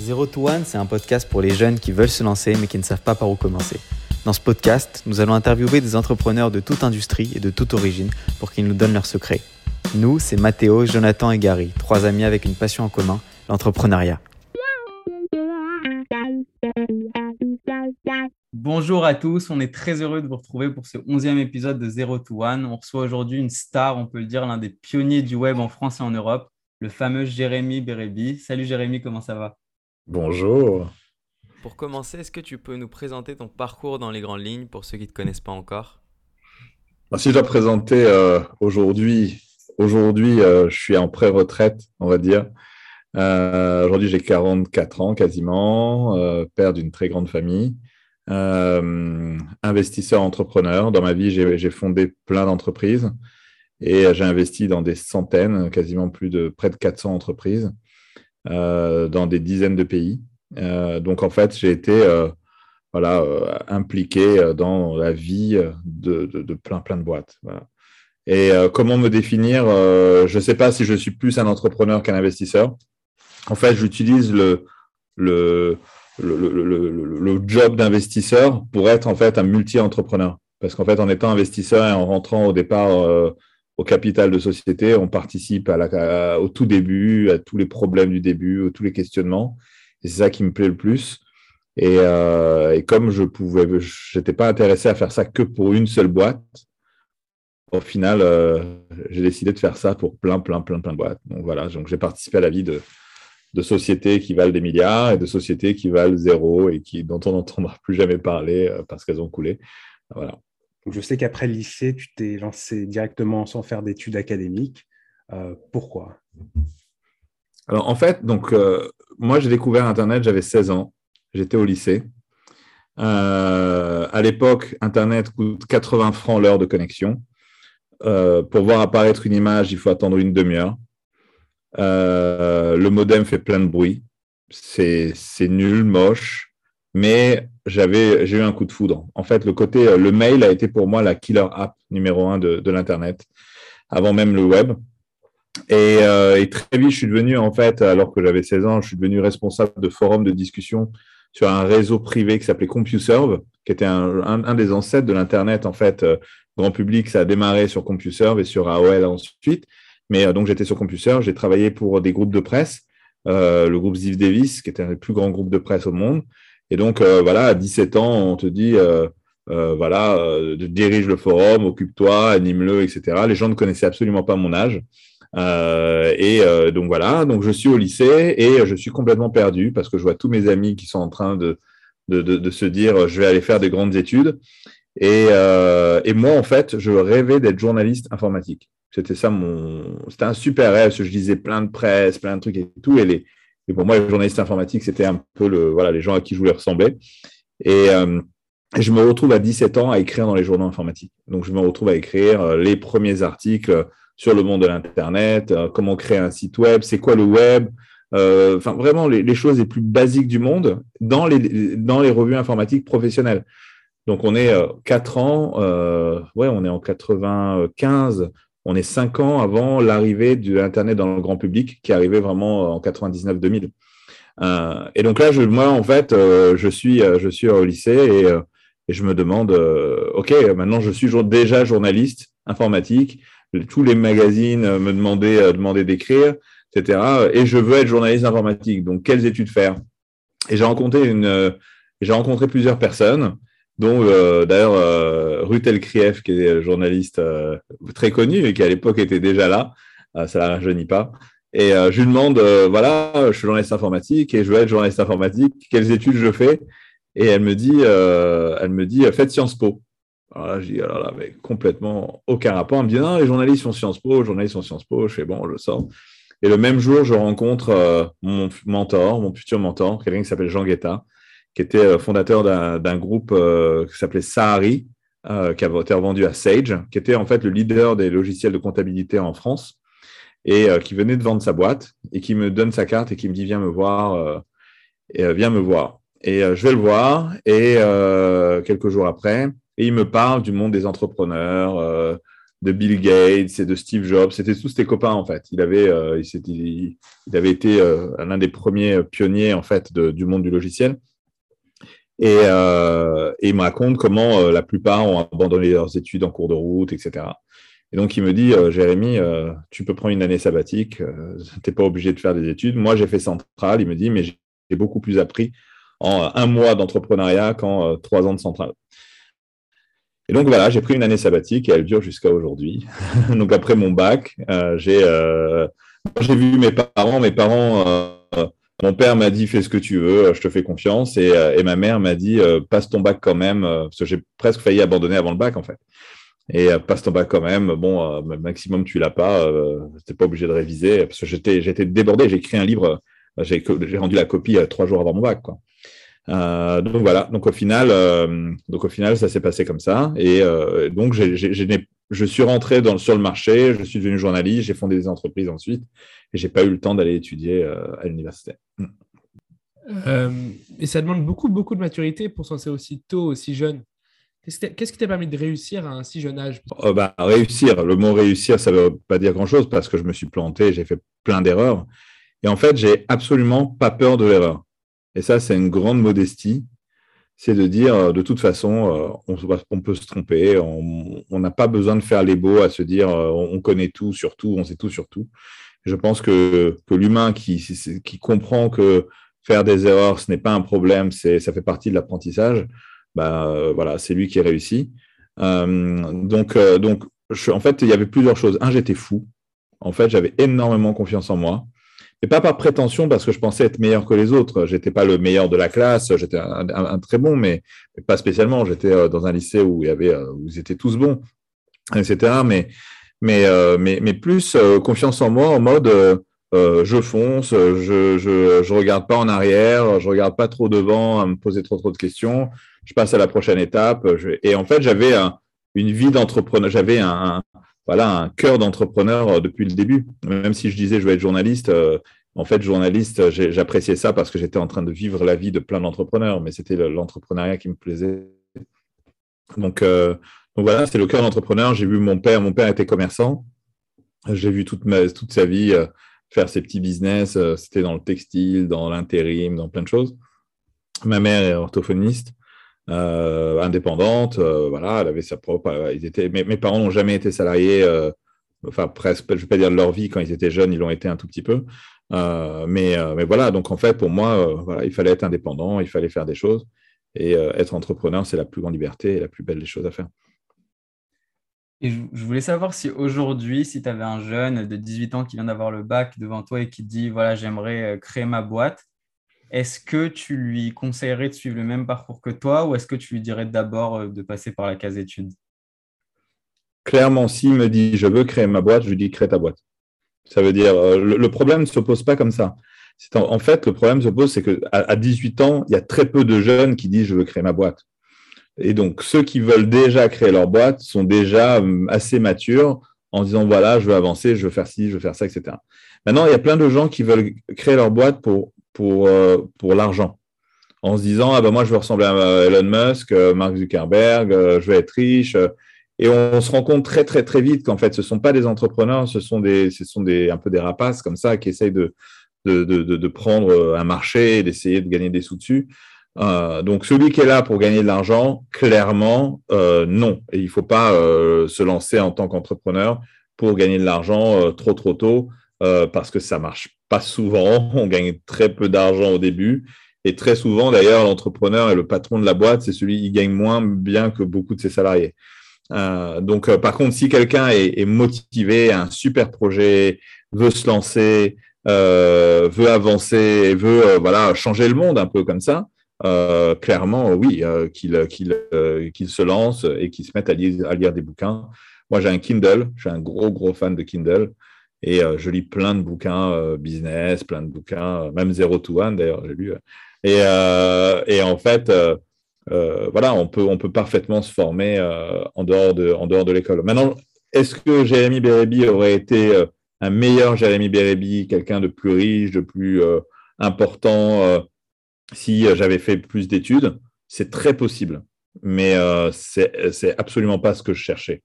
Zero to One, c'est un podcast pour les jeunes qui veulent se lancer mais qui ne savent pas par où commencer. Dans ce podcast, nous allons interviewer des entrepreneurs de toute industrie et de toute origine pour qu'ils nous donnent leurs secrets. Nous, c'est Mathéo, Jonathan et Gary, trois amis avec une passion en commun, l'entrepreneuriat. Bonjour à tous, on est très heureux de vous retrouver pour ce onzième épisode de Zero to One. On reçoit aujourd'hui une star, on peut le dire, l'un des pionniers du web en France et en Europe, le fameux Jérémy Bérébi. Salut Jérémy, comment ça va? Bonjour. Pour commencer, est-ce que tu peux nous présenter ton parcours dans les grandes lignes pour ceux qui ne te connaissent pas encore? Bah, Si je dois présenter euh, aujourd'hui, aujourd'hui euh, je suis en pré-retraite, on va dire. Euh, aujourd'hui, j'ai 44 ans quasiment, père d'une très grande famille, investisseur entrepreneur. Dans ma vie, j'ai fondé plein d'entreprises et j'ai investi dans des centaines, quasiment plus de près de 400 entreprises. Euh, dans des dizaines de pays. Euh, donc, en fait, j'ai été euh, voilà, impliqué dans la vie de, plein, plein de boîtes. Et comment me définir Je ne sais pas si je suis plus un entrepreneur qu'un investisseur. En fait, j'utilise le, le, le, le, job d'investisseur pour être en fait un multi-entrepreneur. Parce qu'en fait, en étant investisseur et en rentrant au départ au capital de société, on participe au tout début, à tous les problèmes du début, à tous les questionnements. Et c'est ça qui me plaît le plus. Et, euh, comme je pouvais, j'étais pas intéressé à faire ça que pour une seule boîte. Au final, euh, j'ai décidé de faire ça pour plein, plein, plein, plein de boîtes. Donc voilà, donc j'ai participé à la vie de, de sociétés qui valent des milliards et de sociétés qui valent zéro et qui, dont on n'entendra plus jamais parler euh, parce qu'elles ont coulé. Voilà je sais qu'après le lycée, tu t'es lancé directement sans faire d'études académiques. Euh, pourquoi? Alors, en fait, donc, euh, moi, j'ai découvert Internet, j'avais 16 ans. J'étais au lycée. Euh, à l'époque, Internet coûte 80 francs l'heure de connexion. pour voir apparaître une image, il faut attendre une demi-heure. le modem fait plein de bruit. C'est nul, moche mais j'avais, j'ai eu un coup de foudre. En fait, le côté, euh, le mail a été pour moi la killer app numéro un de, de l'Internet, avant même le web. Et, euh, et, très vite, je suis devenu, en fait, alors que j'avais 16 ans, je suis devenu responsable de forums de discussion sur un réseau privé qui s'appelait CompuServe, qui était un, un, des ancêtres de l'Internet, en fait, euh, grand public. Ça a démarré sur CompuServe et sur AOL ensuite. Mais donc, j'étais sur CompuServe, j'ai travaillé pour des groupes de presse, le groupe Ziv Davis, qui était un des plus grands groupes de presse au monde. Et donc, euh, voilà, à 17 ans, on te dit, euh, euh, voilà, dirige le forum, occupe-toi, anime-le, etc. Les gens ne connaissaient absolument pas mon âge. et donc voilà, donc je suis au lycée et je suis complètement perdu parce que je vois tous mes amis qui sont en train de, de, de, se dire je vais aller faire des grandes études. Et, et moi, en fait, je rêvais d'être journaliste informatique. C'était ça mon. C'était un super rêve. Je lisais plein de presse, plein de trucs et tout. Et les, et pour moi, le journaliste informatique, c'était un peu le, voilà, les gens à qui je voulais ressembler. Euh, et, je me retrouve à 17 ans à écrire dans les journaux informatiques. Donc, je me retrouve à écrire euh, les premiers articles sur le monde de l'Internet, euh, comment créer un site web, c'est quoi le web, enfin vraiment les, choses les plus basiques du monde dans les, dans les revues informatiques professionnelles. Donc, on est quatre ans, ouais, on est en 95, on est cinq ans avant l'arrivée de l'Internet dans le grand public, qui arrivait vraiment en 99-2000. Euh, et donc là, moi, en fait, euh, je, suis, euh, je suis au lycée et, je me demande, OK, maintenant, je suis déjà journaliste informatique. Tous les magazines me demandaient, d'écrire, etc. Et je veux être journaliste informatique. Donc, quelles études faire? Et j'ai rencontré, j'ai rencontré plusieurs personnes dont euh, d'ailleurs euh, Ruth Elkrief, qui est journaliste euh, très connue et qui à l'époque était déjà là, ça ne la rajeunit pas. Et je lui demande, voilà, je suis journaliste informatique et je veux être journaliste informatique, quelles études je fais? Et elle me dit, elle me dit, faites Sciences Po. Alors là, je dis, alors là, mais complètement aucun rapport. Elle me dit, non, les journalistes font Sciences Po, les journalistes font Sciences Po. Je fais, bon, je sors. Et le même jour, je rencontre mon mentor, mon futur mentor, quelqu'un qui s'appelle Jean Guetta, qui était euh, fondateur d'un groupe euh, qui s'appelait Sahari, euh, qui avait été revendu à Sage, qui était en fait le leader des logiciels de comptabilité en France et qui venait de vendre sa boîte et qui me donne sa carte et qui me dit viens me voir et viens me voir et je vais le voir et quelques jours après et il me parle du monde des entrepreneurs de Bill Gates et de Steve Jobs. C'était tous ses copains en fait. Il avait, il, avait été l'un des premiers pionniers en fait du monde du logiciel. Et, il me raconte comment la plupart ont abandonné leurs études en cours de route, etc. Et donc, il me dit, Jérémy, tu peux prendre une année sabbatique, tu n'es pas obligé de faire des études. Moi, j'ai fait centrale. Il me dit, mais j'ai beaucoup plus appris en un mois d'entrepreneuriat qu'en trois ans de centrale. Et donc voilà, j'ai pris une année sabbatique et elle dure jusqu'à aujourd'hui. donc après mon bac, euh, euh, j'ai vu mes parents. Mes parents, euh, mon père m'a dit fais ce que tu veux, je te fais confiance. Et, ma mère m'a dit passe ton bac quand même, parce que j'ai presque failli abandonner avant le bac en fait. Et passe ton bac quand même. Bon, maximum tu l'as pas, tu n'es pas obligé de réviser parce que j'étais j'étais débordé. J'ai écrit un livre, j'ai rendu la copie trois jours avant mon bac quoi. Euh, donc voilà, donc au final, euh, donc au final, ça s'est passé comme ça. Et euh, donc je suis rentré dans, sur le marché, je suis devenu journaliste, j'ai fondé des entreprises ensuite, et j'ai pas eu le temps d'aller étudier à l'université. et ça demande beaucoup, beaucoup de maturité pour s'en lancer aussi tôt, aussi jeune. Qu'est-ce qui t'a permis de réussir à un si jeune âge? Oh, bah, Réussir, le mot réussir, ça ne veut pas dire grand-chose parce que je me suis planté, j'ai fait plein d'erreurs. Et en fait, j'ai absolument pas peur de l'erreur. Et ça, c'est une grande modestie. C'est de dire, euh, de toute façon, euh, on, peut se tromper. On n'a pas besoin de faire les beaux à se dire, euh, on connaît tout sur tout, on sait tout sur tout. Je pense que, l'humain qui, comprend que faire des erreurs, ce n'est pas un problème, ça fait partie de l'apprentissage, bah, voilà, c'est lui qui réussit. donc, donc en fait, il y avait plusieurs choses. Un, j'étais fou. En fait, j'avais énormément confiance en moi. Et pas par prétention, parce que je pensais être meilleur que les autres. J'étais pas le meilleur de la classe, j'étais un, très bon, mais, pas spécialement. J'étais euh, dans un lycée où il y avait, euh, où ils étaient tous bons, etc. Mais, mais, euh, mais, mais plus confiance en moi, en mode je fonce, je, je, je regarde pas en arrière, je regarde pas trop devant à me poser trop trop de questions. Je passe à la prochaine étape. et en fait, j'avais une vie d'entrepreneur, j'avais un, voilà, un cœur d'entrepreneur euh, depuis le début. Même si je disais je vais être journaliste, euh, en fait, journaliste, j'appréciais ça parce que j'étais en train de vivre la vie de plein d'entrepreneurs, mais c'était l'entrepreneuriat qui me plaisait. Donc, euh, voilà, c'est le cœur d'entrepreneur. J'ai vu mon père, mon père était commerçant. J'ai vu toute, ma, toute sa vie faire ses petits business. C'était dans le textile, dans l'intérim, dans plein de choses. Ma mère est orthophoniste. Euh, indépendante. Euh, voilà, elle avait sa propre. Euh, ils étaient, mes, parents n'ont jamais été salariés, enfin presque, je ne vais pas dire de leur vie, quand ils étaient jeunes, ils l'ont été un tout petit peu. mais, mais voilà, donc en fait, pour moi, voilà, il fallait être indépendant, il fallait faire des choses. Et être entrepreneur, c'est la plus grande liberté et la plus belle des choses à faire. Et je voulais savoir si aujourd'hui, si tu avais un jeune de 18 ans qui vient d'avoir le bac devant toi et qui dit, voilà, j'aimerais créer ma boîte, est-ce que tu lui conseillerais de suivre le même parcours que toi ou est-ce que tu lui dirais d'abord euh, de passer par la case études? Clairement, s'il me dit je veux créer ma boîte, je lui dis crée ta boîte. Ça veut dire, euh, le, problème ne se pose pas comme ça. En, fait, le problème se pose, c'est qu'à à 18 ans, il y a très peu de jeunes qui disent je veux créer ma boîte. Et donc, ceux qui veulent déjà créer leur boîte sont déjà hum, assez matures en disant voilà, je veux avancer, je veux faire ci, je veux faire ça, etc. Maintenant, il y a plein de gens qui veulent créer leur boîte pour pour, euh, pour l'argent. En se disant, ah ben moi, je veux ressembler à Elon Musk, euh, Mark Zuckerberg, euh, je veux être riche. Et on se rend compte très, très, très vite qu'en fait, ce ne sont pas des entrepreneurs, ce sont, des, ce sont des, un peu des rapaces comme ça qui essayent de, de, de, de prendre un marché et d'essayer de gagner des sous dessus. donc, celui qui est là pour gagner de l'argent, clairement, non. Et il ne faut pas se lancer en tant qu'entrepreneur pour gagner de l'argent trop, trop tôt. Euh, parce que ça marche pas souvent. On gagne très peu d'argent au début. Et très souvent, d'ailleurs, l'entrepreneur et le patron de la boîte, c'est celui qui gagne moins bien que beaucoup de ses salariés. Euh, donc, euh, par contre, si quelqu'un est, motivé, a un super projet, veut se lancer, veut avancer, veut voilà changer le monde un peu comme ça, clairement, oui, qu'il qu'il se lance et qu'il se mette à lire, à lire des bouquins. Moi, j'ai un Kindle, je suis un gros, gros fan de Kindle. Et euh, je lis plein de bouquins euh, business, plein de bouquins, euh, même Zero to One d'ailleurs, j'ai lu. Et, et, en fait, voilà, on peut, on peut parfaitement se former en dehors de, en dehors de l'école. Maintenant, est-ce que Jérémy Bérébi aurait été un meilleur Jérémy Bérébi, quelqu'un de plus riche, de plus important, si j'avais fait plus d'études? C'est très possible, mais c'est absolument pas ce que je cherchais.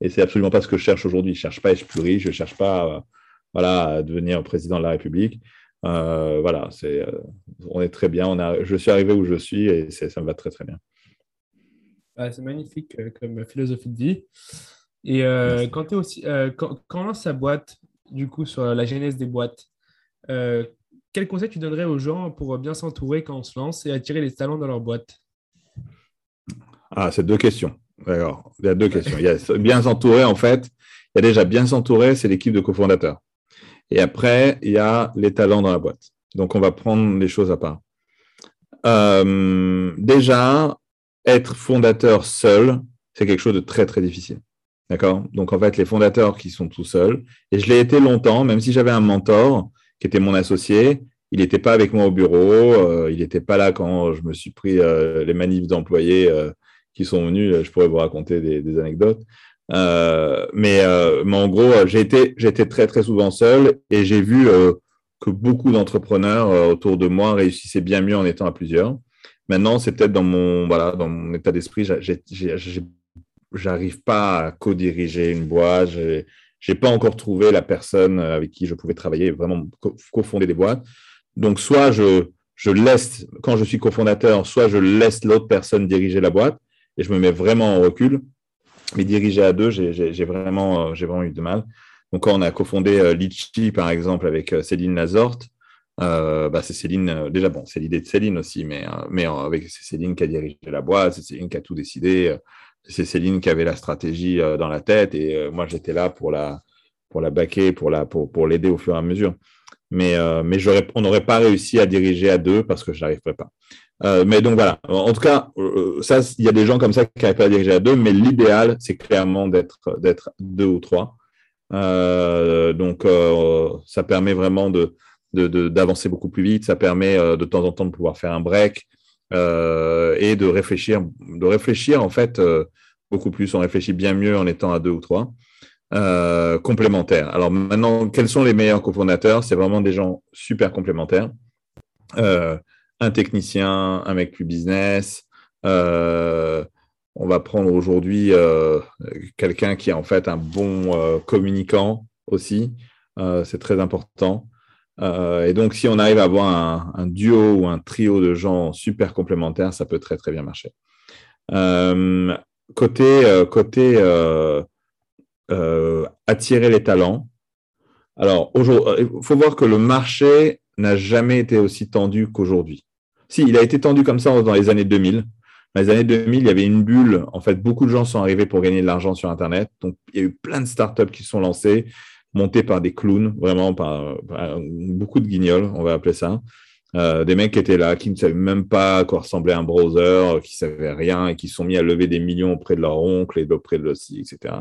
Et c'est absolument pas ce que je cherche aujourd'hui. Je cherche pas à être plus riche, je cherche pas voilà, à devenir président de la République. voilà, c'est, on est très bien. On a, je suis arrivé où je suis et ça me va très très bien. Ah, c'est magnifique comme philosophie de vie. Et quand tu es aussi, quand, quand, on lance sa boîte, du coup, sur la genèse des boîtes, quel conseil tu donnerais aux gens pour bien s'entourer quand on se lance et attirer les talents dans leur boîte? Ah, c'est deux questions. D'accord. Il y a deux questions. Il y a bien s'entourer, en fait. Il y a déjà bien s'entourer, c'est l'équipe de cofondateurs. Et après, il y a les talents dans la boîte. Donc, on va prendre les choses à part. Euh, déjà, être fondateur seul, c'est quelque chose de très, très difficile. D'accord? Donc, en fait, les fondateurs qui sont tout seuls, et je l'ai été longtemps, même si j'avais un mentor, qui était mon associé. Il n'était pas avec moi au bureau, euh, il n'était pas là quand je me suis pris euh, les manifs d'employés euh, qui sont venus. Je pourrais vous raconter des, anecdotes. mais, mais, en gros, été, très, très souvent seul et j'ai vu que beaucoup d'entrepreneurs autour de moi réussissaient bien mieux en étant à plusieurs. Maintenant, c'est peut-être dans mon, voilà, dans mon état d'esprit, j'arrive pas à co-diriger une boîte j'ai pas encore trouvé la personne euh, avec qui je pouvais travailler, vraiment cofonder des boîtes. Donc, soit je, je laisse, quand je suis cofondateur, soit je laisse l'autre personne diriger la boîte et je me mets vraiment en recul. Mais diriger à deux, j'ai vraiment, euh, eu de mal. Donc, quand on a cofondé euh, Litchi, par exemple, avec Céline Lazorte, bah, c'est Céline, déjà bon, c'est l'idée de Céline aussi, mais, avec c'est Céline qui a dirigé la boîte, c'est Céline qui a tout décidé c'est Céline qui avait la stratégie euh, dans la tête et euh, moi j'étais là pour la pour la baquer, pour la pour, pour l'aider au fur et à mesure. Mais euh, on n'aurait pas réussi à diriger à deux parce que je n'arriverais pas. Mais donc voilà. En tout cas, ça il y a des gens comme ça qui n'arrivent pas à diriger à deux, mais l'idéal c'est clairement d'être deux ou trois. donc ça permet vraiment de d'avancer beaucoup plus vite. Ça permet de temps en temps de pouvoir faire un break. Euh, et de réfléchir, de réfléchir en fait euh, beaucoup plus. On réfléchit bien mieux en étant à deux ou trois. Euh, complémentaires. Alors maintenant, quels sont les meilleurs cofondateurs? C'est vraiment des gens super complémentaires. Un technicien, un mec plus business. on va prendre aujourd'hui quelqu'un qui est en fait un bon communicant aussi. c'est très important. Euh, et donc, si on arrive à avoir un, duo ou un trio de gens super complémentaires, ça peut très, très bien marcher. Euh, euh, côté attirer les talents, alors, il faut voir que le marché n'a jamais été aussi tendu qu'aujourd'hui. Si, il a été tendu comme ça dans les années 2000. Dans les années 2000, il y avait une bulle. En fait, beaucoup de gens sont arrivés pour gagner de l'argent sur Internet. Donc, il y a eu plein de startups qui sont lancées montés par des clowns, vraiment par, beaucoup de guignols, on va appeler ça. Euh, des mecs qui étaient là, qui ne savaient même pas à quoi ressemblait un browser, qui ne savaient rien et qui sont mis à lever des millions auprès de leur oncle et auprès de leur etc.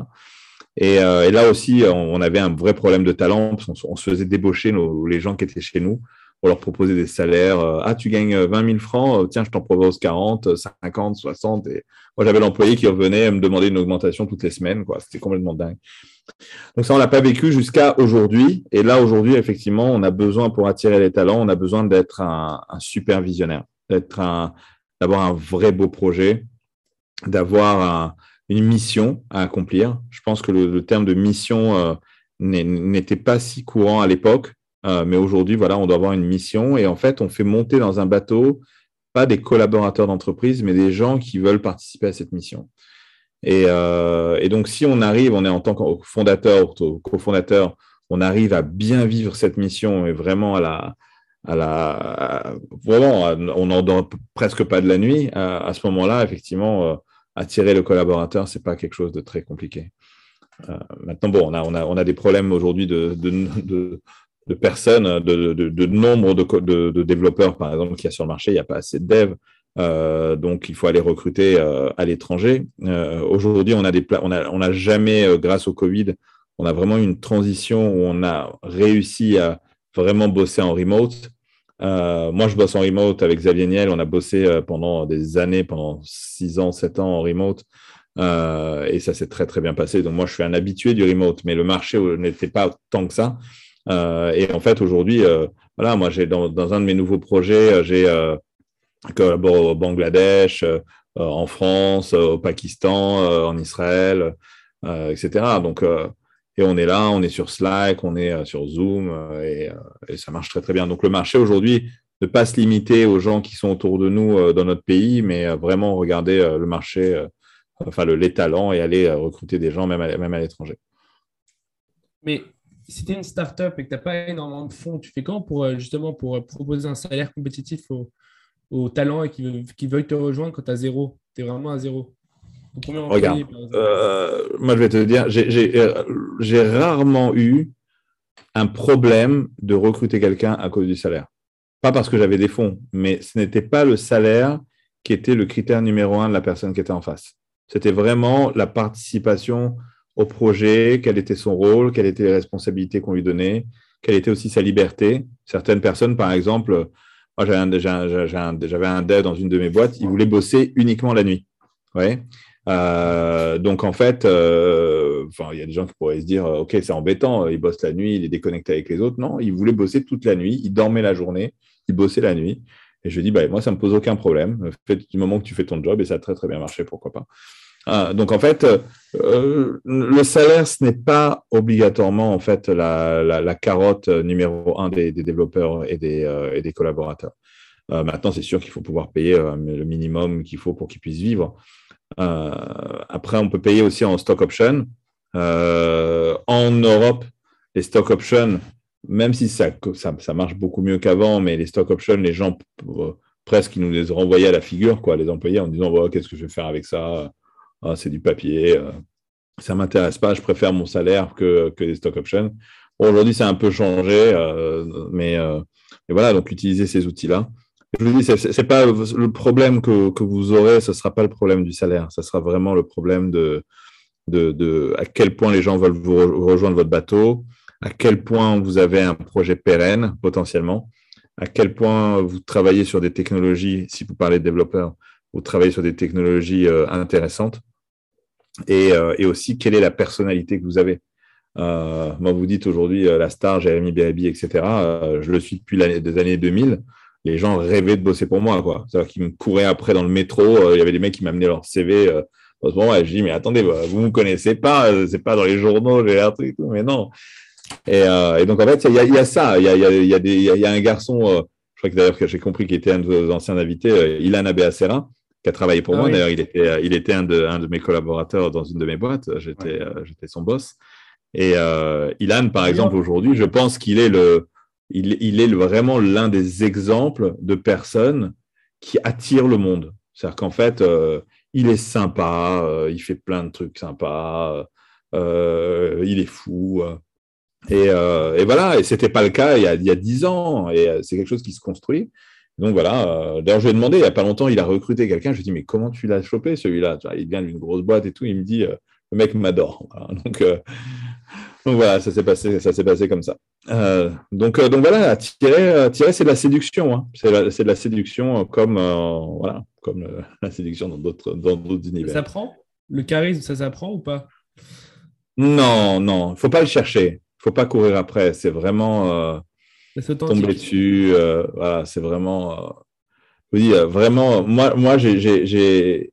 Et, euh, et, là aussi, on, avait un vrai problème de talent. Parce on, se faisait débaucher les gens qui étaient chez nous pour leur proposer des salaires. Euh, ah, tu gagnes 20 000 francs, tiens, je t'en propose 40, 50, 60. Et moi, j'avais l'employé qui revenait me demander une augmentation toutes les semaines. C'était complètement dingue. Donc ça, on l'a pas vécu jusqu'à aujourd'hui. Et là, aujourd'hui, effectivement, on a besoin pour attirer les talents, on a besoin d'être un, un super visionnaire, d'être d'avoir un vrai beau projet, d'avoir une mission à accomplir. Je pense que le, terme de mission euh, n'était pas si courant à l'époque, euh, mais aujourd'hui, voilà, on doit avoir une mission. Et en fait, on fait monter dans un bateau pas des collaborateurs d'entreprise, mais des gens qui veulent participer à cette mission. Euh, et, donc, si on arrive, on est en tant que fondateur, cofondateur, on arrive à bien vivre cette mission et vraiment à la, à la, vraiment, on n'en dort presque pas de la nuit. À, ce moment-là, effectivement, euh, attirer le collaborateur, c'est pas quelque chose de très compliqué. Euh, maintenant, bon, on a, on a, on a des problèmes aujourd'hui de, personnes, de, de nombre de, développeurs, par exemple, qu'il y a sur le marché. Il n'y a pas assez de devs. Euh, donc, il faut aller recruter euh, à l'étranger. Euh, aujourd'hui, on a des on a, on a jamais, grâce au Covid, on a vraiment une transition où on a réussi à vraiment bosser en remote. moi, je bosse en remote avec Xavier Niel. On a bossé pendant des années, pendant 6 ans, 7 ans en remote. et ça s'est très, très bien passé. Donc, moi, je suis un habitué du remote, mais le marché n'était pas tant que ça. Et en fait, aujourd'hui, voilà, moi, j'ai dans, un de mes nouveaux projets, j'ai collabore au Bangladesh, euh, en France, euh, au Pakistan, euh, en Israël. etc. Donc, et on est là, on est sur Slack, on est sur Zoom, et, ça marche très très bien. Donc le marché aujourd'hui, ne pas se limiter aux gens qui sont autour de nous dans notre pays, mais vraiment regarder le marché, enfin le, les talents et aller recruter des gens même même à l'étranger. Mais si tu es une startup et que tu n'as pas énormément de fonds, tu fais quand pour euh, justement pour euh, proposer un salaire compétitif aux, talents et qui, qui veulent te rejoindre quand tu as zéro? Tu es vraiment à zéro. Regarde, euh, moi je vais te dire, j'ai rarement eu un problème de recruter quelqu'un à cause du salaire. Pas parce que j'avais des fonds, mais ce n'était pas le salaire qui était le critère numéro un de la personne qui était en face. C'était vraiment la participation au projet, quel était son rôle, quelles étaient les responsabilités qu'on lui donnait, quelle était aussi sa liberté. Certaines personnes, par exemple, moi j'avais un, un, dev dans une de mes boîtes, il voulait bosser uniquement la nuit. Ouais. Euh, donc en fait, euh, il y a des gens qui pourraient se dire, ok, c'est embêtant, il bosse la nuit, il est déconnecté avec les autres. Non, il voulait bosser toute la nuit, il dormait la journée, il bossait la nuit. Et je lui dis, bah, moi, ça ne me pose aucun problème. du moment que tu fais ton job, et ça a très très bien marché, pourquoi pas. Ah, donc en fait, euh, le salaire, ce n'est pas obligatoirement en fait la, carotte numéro un des, développeurs et des, euh, des collaborateurs. Euh, maintenant, c'est sûr qu'il faut pouvoir payer le minimum qu'il faut pour qu'ils puissent vivre. après, on peut payer aussi en stock option. en Europe, les stock options, même si ça, ça, marche beaucoup mieux qu'avant, mais les stock options, les gens presque ils nous les renvoyaient à la figure, quoi, les employés, en disant qu'est-ce que je vais faire avec ça? Ah, c'est du papier, euh, ça ne m'intéresse pas, je préfère mon salaire que, que les stock options. Aujourd'hui, c'est un peu changé, euh, mais, euh, mais, voilà, donc utiliser ces outils-là. Je vous dis, c'est pas le problème que, vous aurez, ce ne sera pas le problème du salaire, ce sera vraiment le problème de, à quel point les gens veulent vous rejoindre votre bateau, à quel point vous avez un projet pérenne potentiellement, à quel point vous travaillez sur des technologies, si vous parlez de développeurs, vous travaillez sur des technologies intéressantes euh, et, aussi quelle est la personnalité que vous avez? Euh, moi, vous dites aujourd'hui euh, la star, Jérémy Béabi, etc. je le suis depuis les années 2000. Les gens rêvaient de bosser pour moi, quoi. C'est-à-dire qu'ils me couraient après dans le métro. il y avait des mecs qui m'amenaient leur CV. en ce moment, je dis mais attendez, vous me connaissez pas, c'est pas dans les journaux, j'ai l'air truc, mais non. Et, donc en fait, il y, a ça. Il y a, un garçon, je crois que d'ailleurs que j'ai compris qu'il était un de vos anciens invités, Ilan Abéacera, qui a travaillé pour ah moi. D'ailleurs, il était, euh, il était un, de, un de mes collaborateurs dans une de mes boîtes. J'étais euh, son boss. Et euh, Ilan, par exemple, aujourd'hui, je pense qu'il est, le, il, il est vraiment l'un des exemples de personnes qui attirent le monde. C'est-à-dire qu'en fait, il est sympa, il fait plein de trucs sympas, il est fou. Et, et, voilà, et ce n'était pas le cas il y a, 10 ans. Et c'est quelque chose qui se construit. Donc voilà, euh, d'ailleurs, je lui ai demandé, il n'y a pas longtemps, il a recruté quelqu'un. Je lui ai dit, mais comment tu l'as chopé celui-là? Il vient d'une grosse boîte et tout. Il me dit, euh, le mec m'adore. Donc, euh, donc, voilà, ça s'est passé, ça s'est passé comme ça. donc, donc voilà, tirer, tirer c'est de la séduction. Hein. C'est, de la séduction comme, voilà, comme la séduction dans d'autres, dans d'autres univers. Ça s'apprend? Le charisme, ça s'apprend ou pas? Non, non, il ne faut pas le chercher. Il ne faut pas courir après. C'est vraiment tomber dessus. Euh, voilà, c'est vraiment. Euh, euh, vraiment, moi, moi j'ai.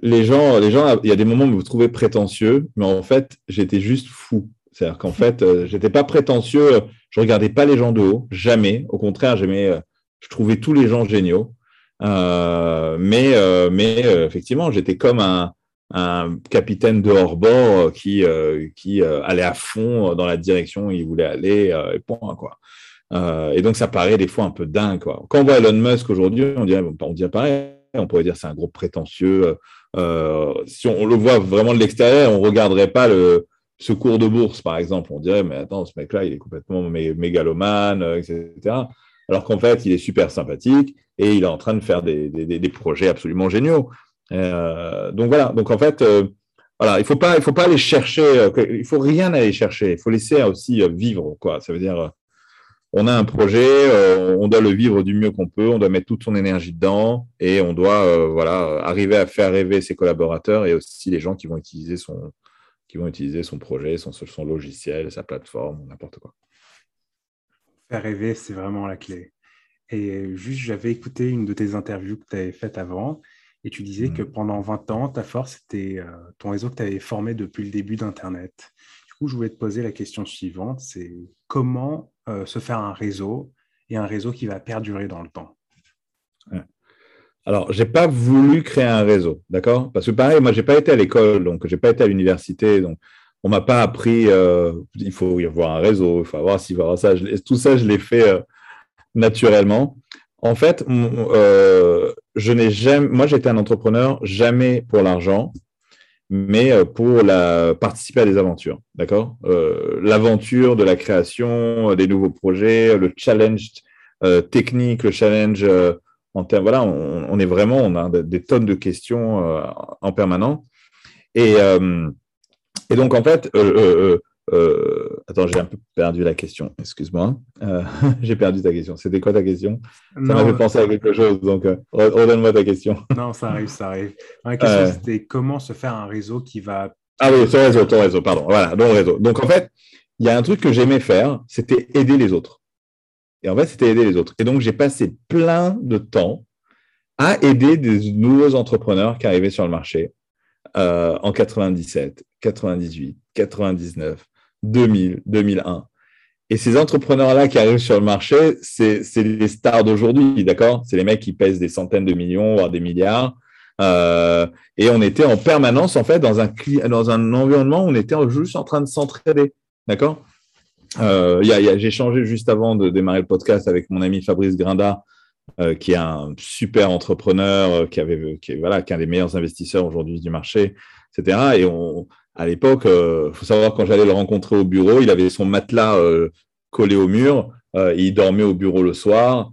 Les gens, les gens, il y a des moments où vous trouvez prétentieux, mais en fait, j'étais juste fou. C'est-à-dire qu'en fait, j'étais pas prétentieux, je regardais pas les gens de haut, jamais. Au contraire, j'aimais, je trouvais tous les gens géniaux. mais, mais effectivement, j'étais comme un, un capitaine de hors-bord qui, qui allait à fond dans la direction où il voulait aller, et point, quoi. Et donc, ça paraît des fois un peu dingue, quoi. Quand on voit Elon Musk aujourd'hui, on dirait, on dirait pareil, on pourrait dire c'est un gros prétentieux. si on, le voit vraiment de l'extérieur, on regarderait pas le, ce cours de bourse, par exemple. On dirait, mais attends, ce mec-là, il est complètement mégalomane, etc. Alors qu'en fait, il est super sympathique et il est en train de faire des, des, projets absolument géniaux. Euh, donc voilà, donc en fait, euh, voilà, il faut faut pas aller chercher, euh, il faut rien aller chercher, il faut laisser aussi vivre, quoi. Ça veut dire, on a un projet, on doit le vivre du mieux qu'on peut, on doit mettre toute son énergie dedans et on doit, voilà, arriver à faire rêver ses collaborateurs et aussi les gens qui vont utiliser son, qui vont utiliser son projet, son, son logiciel, sa plateforme, n'importe quoi. Faire rêver, c'est vraiment la clé. Et juste, j'avais écouté une de tes interviews que tu avais faites avant Et tu disais que pendant 20 ans, ta force, c'était ton réseau que tu avais formé depuis le début d'Internet. Du coup, je voulais te poser la question suivante, c'est comment se faire un réseau et un réseau qui va perdurer dans le temps alors, je n'ai pas voulu créer un réseau, d'accord? Parce que pareil, moi, je n'ai pas été à l'école, donc je n'ai pas été à l'université, donc on m'a pas appris, euh, il faut y avoir un réseau, il faut avoir ci, il faut avoir ça. tout ça, je l'ai fait euh, naturellement. En fait, euh, je n'ai jamais, moi, j'étais un entrepreneur jamais pour l'argent, mais pour la, participer à des aventures, d'accord? L'aventure de la création, des nouveaux projets, le challenge technique, le challenge voilà, on, est vraiment, on a des tonnes de questions euh, en permanent. Et, euh, et, donc, en fait, euh, attends, j'ai un peu perdu la question, excuse-moi. j'ai perdu ta question. C'était quoi ta question? Ça m'a fait penser à quelque chose, donc redonne-moi ta question. Non, ça arrive, ça arrive. La question, c'était comment se faire un réseau qui va. Ah oui, ton réseau, ton réseau, pardon. Voilà, ton réseau. Donc, en fait, il y a un truc que j'aimais faire, c'était aider les autres. Et en fait, c'était aider les autres. Et donc, j'ai passé plein de temps à aider des nouveaux entrepreneurs qui arrivaient sur le marché euh, en 97, 98, 99, 2000, 2001. Et ces entrepreneurs-là qui arrivent sur le marché, c'est les stars d'aujourd'hui, d'accord? C'est les mecs qui pèsent des centaines de millions, voire des milliards. Euh, et on était en permanence, en fait, dans un, dans un environnement où on était juste en train de s'entraider, d'accord? Euh, j'ai changé juste avant de démarrer le podcast avec mon ami Fabrice Grinda, euh, qui est un super entrepreneur, qui, avait, qui, voilà, qui est un des meilleurs investisseurs aujourd'hui du marché, etc. Et on, à l'époque, il faut savoir, quand j'allais le rencontrer au bureau, il avait son matelas collé au mur, il dormait au bureau le soir.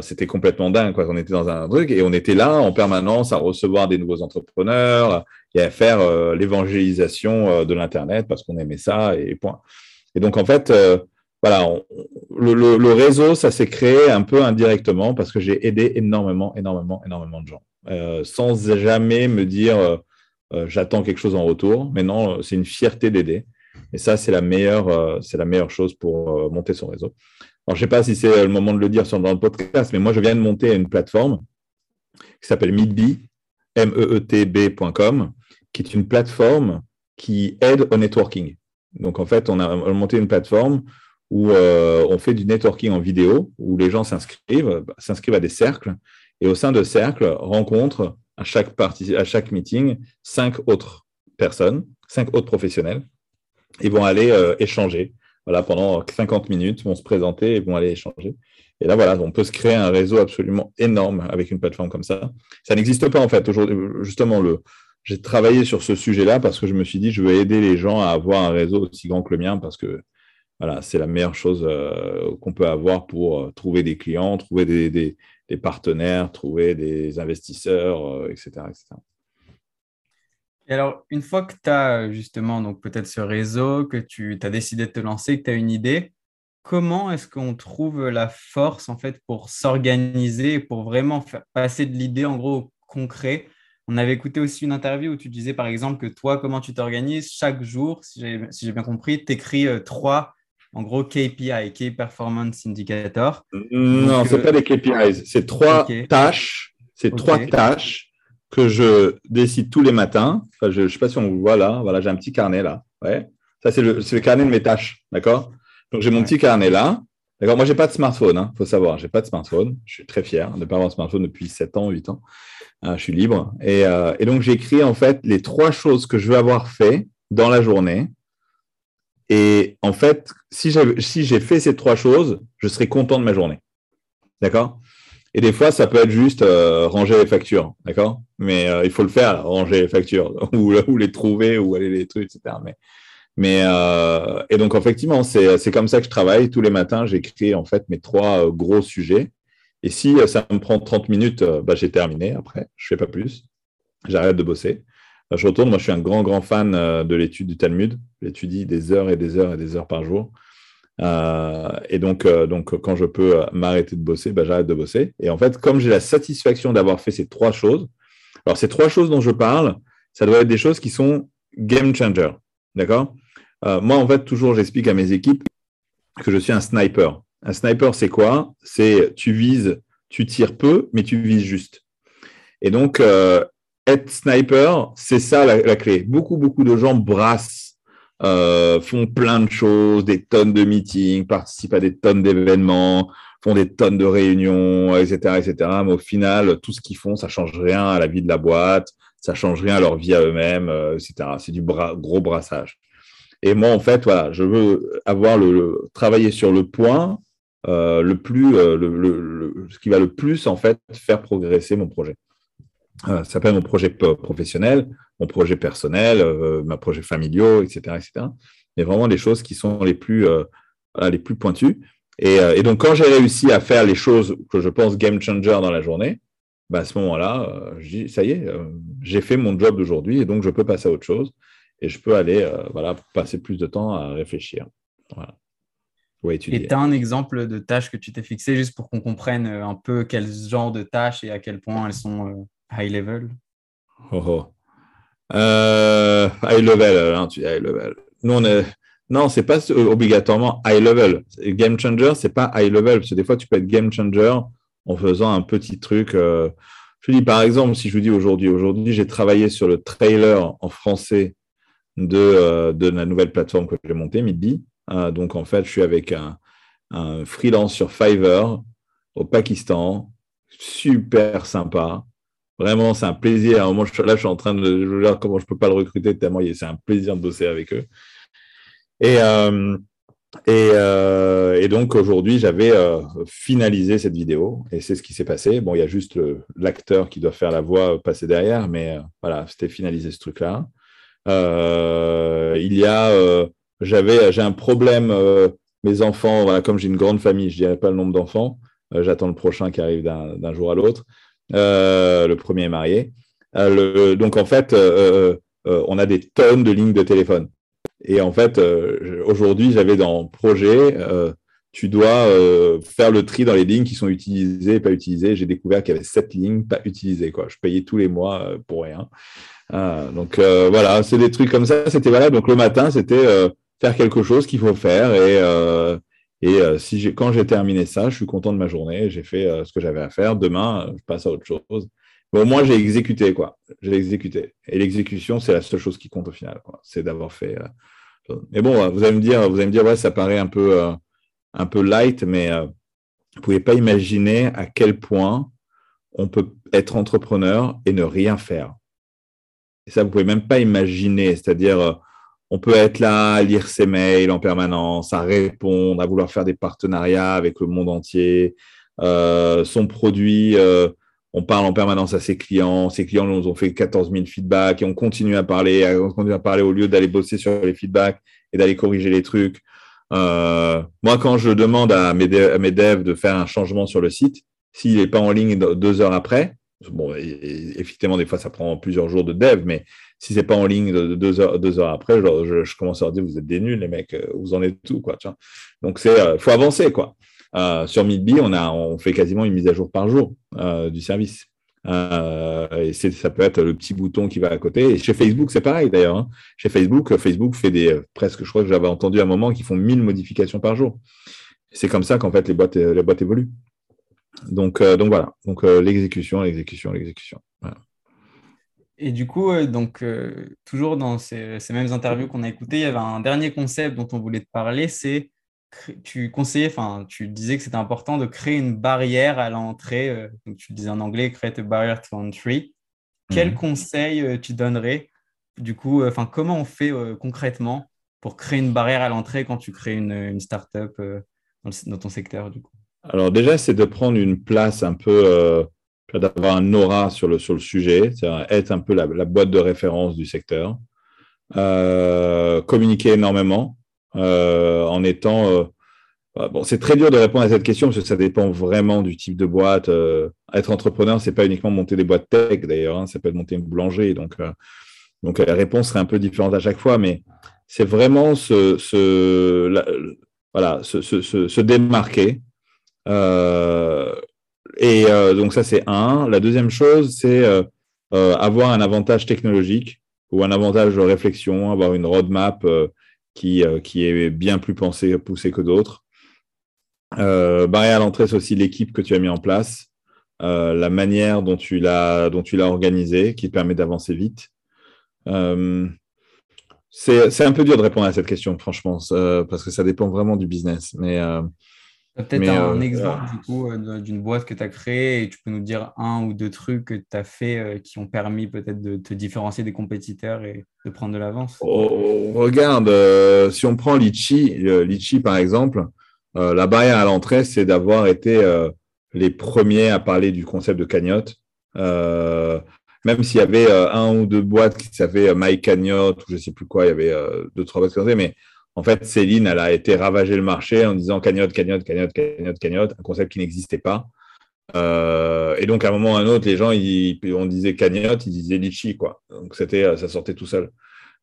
C'était complètement dingue. Quoi. On était dans un truc et on était là en permanence à recevoir des nouveaux entrepreneurs et à faire l'évangélisation de l'Internet parce qu'on aimait ça et point. Et donc, en fait, euh, voilà, le, réseau, ça s'est créé un peu indirectement parce que j'ai aidé énormément, énormément, énormément de gens, euh, sans jamais me dire euh, j'attends quelque chose en retour. Mais non, c'est une fierté d'aider. Et ça, c'est la meilleure, c'est la meilleure chose pour monter son réseau. Alors, je ne sais pas si c'est le moment de le dire sur dans le podcast, mais moi, je viens de monter une plateforme qui s'appelle Meetbee, M-E-E-T-B.com, qui est une plateforme qui aide au networking. Donc, en fait, on a monté une plateforme où euh, on fait du networking en vidéo, où les gens s'inscrivent, s'inscrivent à des cercles, et au sein de cercles, rencontrent à chaque, partie, à chaque meeting cinq autres personnes, cinq autres professionnels, et vont aller euh, échanger. Voilà, pendant 50 minutes, vont se présenter et vont aller échanger. Et là, voilà, on peut se créer un réseau absolument énorme avec une plateforme comme ça. Ça n'existe pas, en fait. Aujourd'hui, justement, le, j'ai travaillé sur ce sujet-là parce que je me suis dit, je veux aider les gens à avoir un réseau aussi grand que le mien parce que voilà, c'est la meilleure chose euh, qu'on peut avoir pour euh, trouver des clients, trouver des, partenaires, trouver des investisseurs, etc., euh, etc. Et alors, une fois que tu as justement donc peut-être ce réseau, que tu as décidé de te lancer, que tu as une idée, comment est-ce qu'on trouve la force en fait pour s'organiser, pour vraiment faire passer de l'idée en gros au concret? On avait écouté aussi une interview où tu disais par exemple que toi, comment tu t'organises? Chaque jour, si j'ai bien compris, tu écris euh, trois, en gros, KPI, Key Performance Indicator. Non, ce n'est euh, pas des KPIs, c'est trois tâches. C'est trois tâches que je décide tous les matins. je ne sais pas si on vous voit là. Voilà, j'ai un petit carnet là. Ouais. Ça, c'est le, le, carnet de mes tâches. D'accord? Donc, j'ai mon petit carnet là. D'accord? Moi, je n'ai pas de smartphone. Il hein, faut savoir, je n'ai pas de smartphone. Je suis très fier de ne pas avoir de smartphone depuis 7 ans, 8 ans. Ah, je suis libre. Euh, et, donc, j'écris en fait les trois choses que je veux avoir fait dans la journée. Et en fait, si j'ai fait ces trois choses, je serai content de ma journée. D'accord? Et des fois, ça peut être juste euh, ranger les factures. D'accord? Mais euh, il faut le faire, ranger les factures, ou, les trouver, ou aller les trucs, etc. Mais, mais et donc, effectivement, c'est comme ça que je travaille. Tous les matins, j'écris en fait mes trois gros sujets. Et si euh, ça me prend 30 minutes, euh, bah, j'ai terminé après, je ne fais pas plus. J'arrête de bosser. Euh, je retourne. Moi, je suis un grand, grand fan de l'étude du Talmud. J'étudie des heures et des heures et des heures par jour. et donc, donc, quand je peux m'arrêter de bosser, bah, j'arrête de bosser. Et en fait, comme j'ai la satisfaction d'avoir fait ces trois choses, alors ces trois choses dont je parle, ça doit être des choses qui sont game changer. D'accord? Moi, en fait, toujours, j'explique à mes équipes que je suis un sniper. Un sniper, c'est quoi? C'est tu vises, tu tires peu, mais tu vises juste. Et donc, euh, être sniper, c'est ça la, clé. Beaucoup, beaucoup de gens brassent, euh, font plein de choses, des tonnes de meetings, participent à des tonnes d'événements, font des tonnes de réunions, etc., etc. Mais au final, tout ce qu'ils font, ça change rien à la vie de la boîte, ça change rien à leur vie à eux-mêmes, euh, etc. C'est du gros brassage. Et moi, en fait, voilà, je veux avoir le, travailler sur le point euh, le plus, euh, le, ce qui va le plus en fait faire progresser mon projet. Ça s'appelle mon projet professionnel, mon projet personnel, mes projets familiaux, etc., etc. Mais vraiment les choses qui sont les plus, les plus pointues. Euh, et, donc, quand j'ai réussi à faire les choses que je pense game changer dans la journée, bah, à ce moment-là, euh, je dis, ça y est, euh, j'ai fait mon job d'aujourd'hui et donc je peux passer à autre chose et je peux aller voilà, passer plus de temps à réfléchir. Voilà. et tu as un exemple de tâche que tu t'es fixé juste pour qu'on comprenne un peu quel genre de tâches et à quel point elles sont high level? Oh, oh. High level, hein, tu high level. Nous, on est non, c'est pas obligatoirement high level. Game changer, c'est pas high level, parce que des fois, tu peux être game changer en faisant un petit truc. Euh, je dis, par exemple, si je vous dis aujourd'hui, aujourd'hui, j'ai travaillé sur le trailer en français de, euh, de la nouvelle plateforme que j'ai montée, Midby. Euh, donc, en fait, je suis avec un, freelance sur Fiverr au Pakistan. Super sympa. Vraiment, c'est un plaisir. Là, je suis en train de voir comment je peux pas le recruter tellement c'est un plaisir de bosser avec eux. Et, euh, euh, donc aujourd'hui, j'avais euh, finalisé cette vidéo et c'est ce qui s'est passé. Bon, il y a juste l'acteur qui doit faire la voix passer derrière, mais voilà, c'était finalisé ce truc-là. il y a, j'avais, j'ai un problème. mes enfants, voilà, comme j'ai une grande famille, je dirais pas le nombre d'enfants. J'attends le prochain qui arrive d'un jour à l'autre. Le premier marié. donc en fait, on a des tonnes de lignes de téléphone. Et en fait, euh, aujourd'hui, j'avais dans projet, euh, tu dois euh, faire le tri dans les lignes qui sont utilisées et pas utilisées. J'ai découvert qu'il y avait sept lignes pas utilisées. Je payais tous les mois pour rien. donc voilà, c'est des trucs comme ça. C'était voilà. Donc le matin, c'était faire quelque chose qu'il faut faire. Et, et si quand j'ai terminé ça, je suis content de ma journée. J'ai fait ce que j'avais à faire. Demain, je passe à autre chose. Mais au moins, j'ai exécuté, quoi. J'ai exécuté. Et l'exécution, c'est la seule chose qui compte au final, C'est d'avoir fait. Euh, mais bon, vous allez me dire, vous allez me dire, ouais, ça paraît un peu, euh, un peu light, mais euh, vous pouvez pas imaginer à quel point on peut être entrepreneur et ne rien faire. Et ça, vous pouvez même pas imaginer. C'est-à-dire, on peut être là lire ses mails en permanence, à répondre, à vouloir faire des partenariats avec le monde entier. son produit, on parle en permanence à ses clients. Ses clients nous ont fait 14 000 feedbacks et on continue à parler, on continue à parler au lieu d'aller bosser sur les feedbacks et d'aller corriger les trucs. Euh, moi, quand je demande à mes, devs de faire un changement sur le site, s'il n'est pas en ligne deux heures après, bon, effectivement, des fois, ça prend plusieurs jours de dev, mais si c'est pas en ligne deux heures, deux heures après, je, commence à leur dire, vous êtes des nuls, les mecs, vous en êtes tout, quoi. Donc, c'est, euh, faut avancer, quoi. Euh, sur Midbee, on, a, on fait quasiment une mise à jour par jour euh, du service. Euh, et ça peut être le petit bouton qui va à côté. Et chez Facebook, c'est pareil d'ailleurs. Hein. Chez Facebook, Facebook fait des presque, je crois que j'avais entendu à un moment, qui font 1000 modifications par jour. C'est comme ça qu'en fait les boîtes, les boîtes évoluent. Donc, donc voilà. Donc l'exécution, l'exécution, l'exécution. Et du coup, donc toujours dans ces, ces mêmes interviews qu'on a écoutées, il y avait un dernier concept dont on voulait te parler, c'est tu conseillais, enfin, tu disais que c'était important de créer une barrière à l'entrée. Euh, donc, tu disais en anglais, create a barrier to entry. Quel mhm. conseil euh, tu donnerais Du coup, euh, enfin, comment on fait concrètement pour créer une barrière à l'entrée quand tu crées une, une startup dans, dans, ton secteur du coup? Alors déjà, c'est de prendre une place un peu, d'avoir un aura sur le, sur le sujet, c'est-à-dire être un peu la, boîte de référence du secteur, communiquer énormément, euh, en étant. Euh, bah, bon, c'est très dur de répondre à cette question parce que ça dépend vraiment du type de boîte. Euh, être entrepreneur, c'est pas uniquement monter des boîtes tech d'ailleurs, hein, ça peut être monter une boulangerie. Donc, donc la réponse serait un peu différente à chaque fois, mais c'est vraiment se, voilà, se, se, se démarquer. Et donc ça, c'est un. La deuxième chose, c'est avoir un avantage technologique ou un avantage de réflexion, avoir une roadmap qui, euh, qui est bien plus pensé, poussé que d'autres. Euh, barrière à l'entrée, c'est aussi l'équipe que tu as mis en place. la manière dont tu l'as organisé, qui te permet d'avancer vite. c'est un peu dur de répondre à cette question, franchement, parce que ça dépend vraiment du business. Mais Peut-être un exemple du coup euh, d'une boîte que tu as créée et tu peux nous dire un ou deux trucs que tu as fait euh, qui ont permis peut-être de te différencier des compétiteurs et de prendre de l'avance? Oh, regarde, euh, si on prend Litchi, Litchi par exemple, la barrière à l'entrée, c'est d'avoir été les premiers à parler du concept de cagnotte. même s'il y avait un ou deux boîtes qui s'appelaient My Cagnotte ou je ne sais plus quoi, il y avait deux, trois boîtes qui mais en fait, Céline, elle a été ravager le marché en disant cagnotte, cagnotte, cagnotte, cagnotte, cagnotte, un concept qui n'existait pas. Euh, et donc, à un moment ou à un autre, les gens, on disait cagnotte, ils disaient litchi, quoi. Donc, c'était, ça sortait tout seul.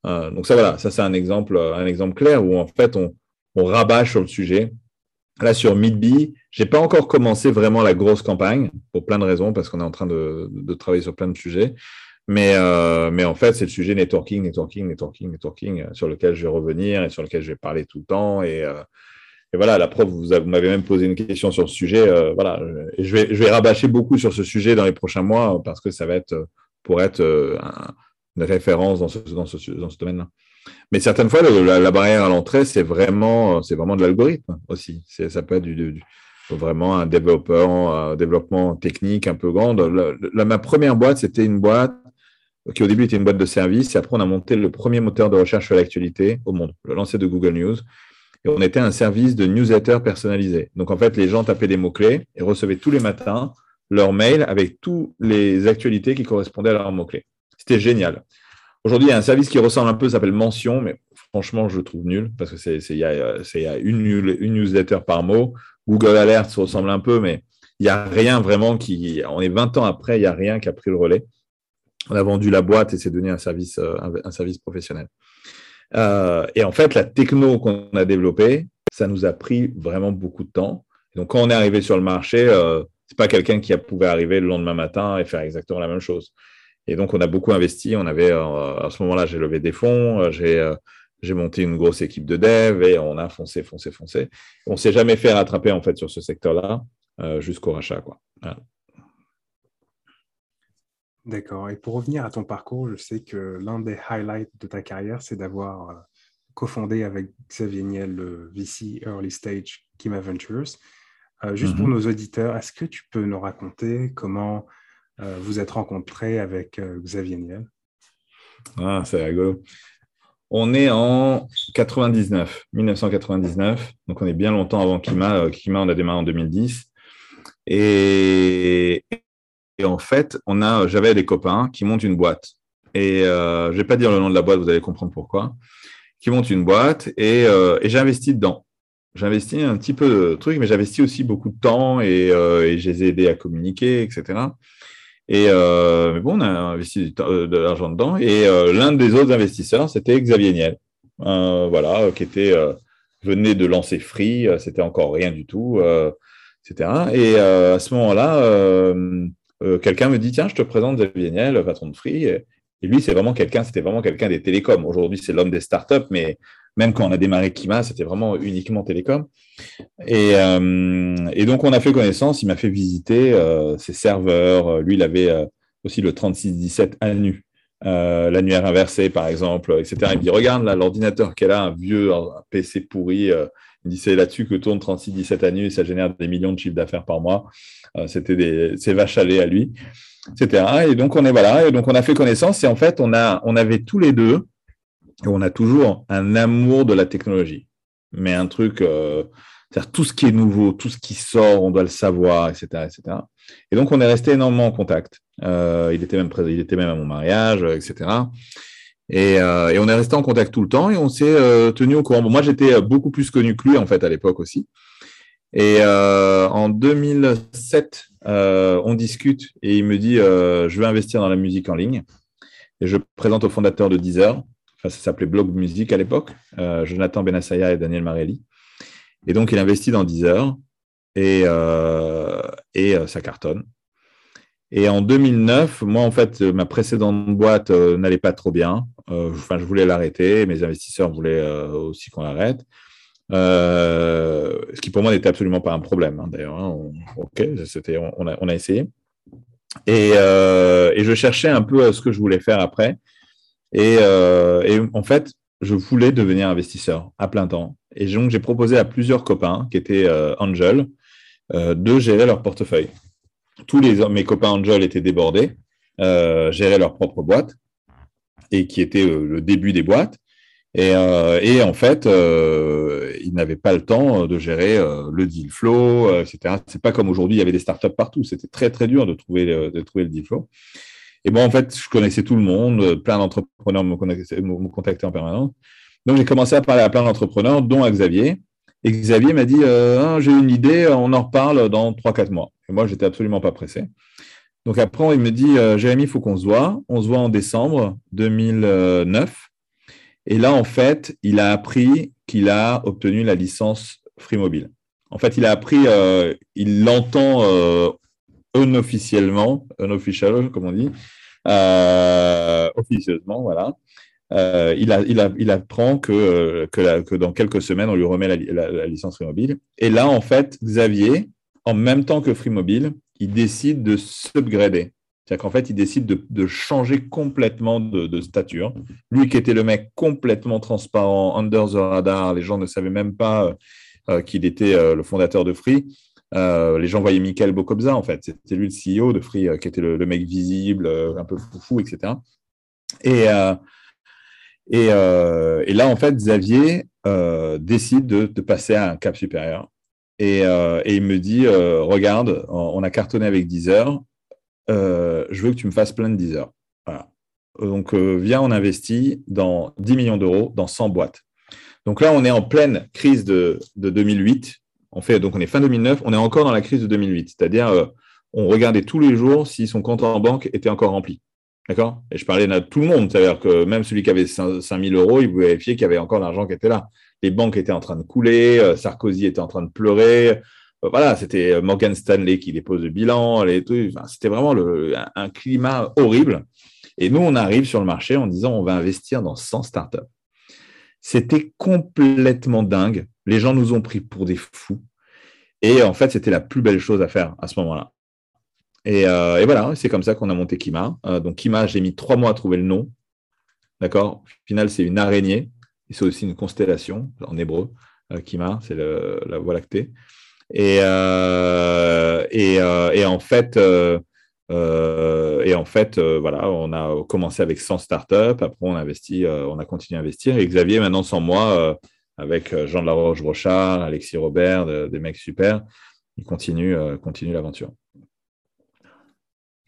Euh, donc, ça, voilà, ça, c'est un exemple, un exemple clair où, en fait, on, on rabâche sur le sujet. Là, sur Midbee, j'ai pas encore commencé vraiment la grosse campagne pour plein de raisons, parce qu'on est en train de, travailler sur plein de sujets. Mais, euh, mais en fait, c'est le sujet networking, networking, networking, networking, euh, sur lequel je vais revenir et sur lequel je vais parler tout le temps. Et, euh, et voilà, la preuve, vous, vous m'avez même posé une question sur ce sujet. voilà, je vais, je vais rabâcher beaucoup sur ce sujet dans les prochains mois parce que ça va être pour être une référence dans ce, dans ce, dans ce domaine-là. Mais certaines fois, la, barrière à l'entrée, c'est vraiment, vraiment de l'algorithme aussi. Ça peut être du, vraiment un développeur, un développement technique un peu grand. ma première boîte, c'était une boîte qui au début était une boîte de service. Et après, on a monté le premier moteur de recherche sur l'actualité au monde, le lancé de Google News. Et on était un service de newsletter personnalisé. Donc, en fait, les gens tapaient des mots-clés et recevaient tous les matins leur mail avec toutes les actualités qui correspondaient à leurs mots-clés. C'était génial. Aujourd'hui, il y a un service qui ressemble un peu, s'appelle Mention, mais franchement, je le trouve nul parce que c'est il y a, une, newsletter par mot. Google Alert se ressemble un peu, mais il n'y a rien vraiment qui. On est 20 ans après, il n'y a rien qui a pris le relais on a vendu la boîte et c'est devenu un service, euh, professionnel. Euh, et en fait, la techno qu'on a développée, ça nous a pris vraiment beaucoup de temps. donc, quand on est arrivé sur le marché, euh, c'est pas quelqu'un qui pouvait arriver le lendemain matin et faire exactement la même chose. Et donc, on a beaucoup investi. On avait, à ce moment-là, j'ai levé des fonds, j'ai monté une grosse équipe de dev et on a foncé, foncé, foncé. On s'est jamais fait rattraper en fait sur ce secteur-là jusqu'au rachat. D'accord. Et pour revenir à ton parcours, je sais que l'un des highlights de ta carrière, c'est d'avoir euh, cofondé avec Xavier Niel le VC Early Stage Kima Ventures. Euh, juste pour mhm. nos auditeurs, est-ce que tu peux nous raconter comment euh, vous êtes rencontré avec Xavier Niel? Ah, c'est rigolo. On est en 99, 1999, donc on est bien longtemps avant Kima. Kima, on a démarré en 2010. Et, et en fait, on a, j'avais des copains qui montent une boîte. Et euh, je vais pas dire le nom de la boîte, vous allez comprendre pourquoi. Qui montent une boîte et, euh, et j'investis dedans. J'investis un petit peu de trucs, mais j'investis aussi beaucoup de temps et, euh, et je les ai aidés à communiquer, etc. Et mais bon, on a investi de l'argent dedans. Et l'un des autres investisseurs, c'était Xavier Niel, voilà, qui était venait de lancer Free, c'était encore rien du tout, etc. Et à ce moment-là, euh, quelqu'un me dit tiens, je te présente Xavier Niel, patron de Free. Et, lui, c'est vraiment quelqu'un, c'était vraiment quelqu'un des télécoms. Aujourd'hui, c'est l'homme des startups, mais même quand on a démarré Kima, c'était vraiment uniquement télécom. Et, euh, donc, on a fait connaissance. Il m'a fait visiter euh, ses serveurs. Lui, il avait aussi le 3617 à nu. l'annuaire inversé, par exemple, etc. Il me dit, regarde là, l'ordinateur qu'elle a, un vieux PC pourri. Il dit, c'est là-dessus que tourne 3617 à nu et ça génère des millions de chiffres d'affaires par mois. Euh, c'était des, vaches à à lui, etc. Et donc on est voilà, et donc on a fait connaissance et en fait on a, on avait tous les deux, on a toujours un amour de la technologie, mais un truc, euh, c'est-à-dire tout ce qui est nouveau, tout ce qui sort, on doit le savoir, etc., etc. Et donc on est resté énormément en contact. Euh, il était même il était même à mon mariage, etc. Et, et, on est resté en contact tout le temps et on s'est tenu au courant. Moi, j'étais beaucoup plus connu que lui, en fait, à l'époque aussi. Et euh, en 2007, euh, on discute et il me dit euh, Je veux investir dans la musique en ligne. Et je présente au fondateur de Deezer. Enfin, ça s'appelait Blog Music à l'époque, Jonathan Benassaya et Daniel Marelli. Et donc, il investit dans Deezer et, et ça cartonne. Et en 2009, moi, en fait, ma précédente boîte n'allait pas trop bien. enfin, je voulais l'arrêter. Mes investisseurs voulaient aussi qu'on l'arrête. Euh, ce qui pour moi n'était absolument pas un problème, hein, d'ailleurs. Hein. ok, c'était, on a, on a, essayé. Et, et, je cherchais un peu ce que je voulais faire après. Et, et en fait, je voulais devenir investisseur à plein temps. Et donc, j'ai proposé à plusieurs copains qui étaient Angel de gérer leur portefeuille. Tous les, mes copains Angel étaient débordés, géraient leur propre boîte et qui était le début des boîtes. Et, euh, et, en fait, euh, ils n'avaient pas le temps de gérer euh, le deal flow, euh, etc. C'est pas comme aujourd'hui, il y avait des startups partout. C'était très, très dur de trouver, le, de trouver le deal flow. Et bon, en fait, je connaissais tout le monde. Plein d'entrepreneurs me, me, contactaient en permanence. Donc, j'ai commencé à parler à plein d'entrepreneurs, dont à Xavier. Et Xavier m'a dit ah, J'ai une idée, on en reparle dans 3-4 mois. Et moi, j'étais absolument pas pressé. Donc, après, il me dit Jérémy, il faut qu'on se voit. On se voit en décembre 2009. Et là, en fait, il a appris qu'il a obtenu la licence Free Mobile. En fait, il a appris, euh, il l'entend euh, unofficiellement, unofficial, comme on dit, euh, officieusement, voilà. Euh, il, apprend que, dans quelques semaines, on lui remet la, la, la licence Free Mobile. Et là, en fait, Xavier, en même temps que Free Mobile, il décide de s'upgrader. C'est-à-dire qu'en fait, il décide de, changer complètement de, stature. Lui qui était le mec complètement transparent, under the radar, les gens ne savaient même pas euh, euh, qu'il était euh, le fondateur de Free. les gens voyaient Michael Bokobza, en fait. C'était lui le CEO de Free, qui était le, mec visible, un peu foufou, etc. Et, et, et, là, en fait, Xavier décide de, passer à un cap supérieur. Et, et il me dit, regarde, on a cartonné avec Deezer, euh, je veux que tu me fasses plein de 10 heures. Donc, euh, viens, on investit dans 10 millions d'euros dans 100 boîtes. Donc là, on est en pleine crise de, 2008. On fait, donc, on est fin 2009, on est encore dans la crise de 2008. C'est-à-dire, euh, on regardait tous les jours si son compte en banque était encore rempli. D'accord? Et je parlais à tout le monde. C'est-à-dire que même celui qui avait 5 000 euros, il pouvait vérifier qu'il y avait encore l'argent qui était là. Les banques étaient en train de couler, Sarkozy était en train de pleurer, euh, voilà, c'était euh, Morgan Stanley qui dépose le bilan, c'était vraiment un, climat horrible. Et nous, on arrive sur le marché en disant on va investir dans 100 startups. C'était complètement dingue. Les gens nous ont pris pour des fous. Et en fait, c'était la plus belle chose à faire à ce moment-là. Et, euh, voilà, c'est comme ça qu'on a monté Kima. donc Kima, j'ai mis trois mois à trouver le nom. D'accord? Au final, c'est une araignée. Et c'est aussi une constellation en hébreu. Kima, c'est la voie lactée. Et, euh, et, euh, et, en fait, euh, et voilà, on a commencé avec 100 startups. Après, on a investi, on a continué à investir. Et Xavier, maintenant, sans moi, avec Jean de la Roche-Brochard, Alexis Robert, des mecs super, il continue, continue l'aventure.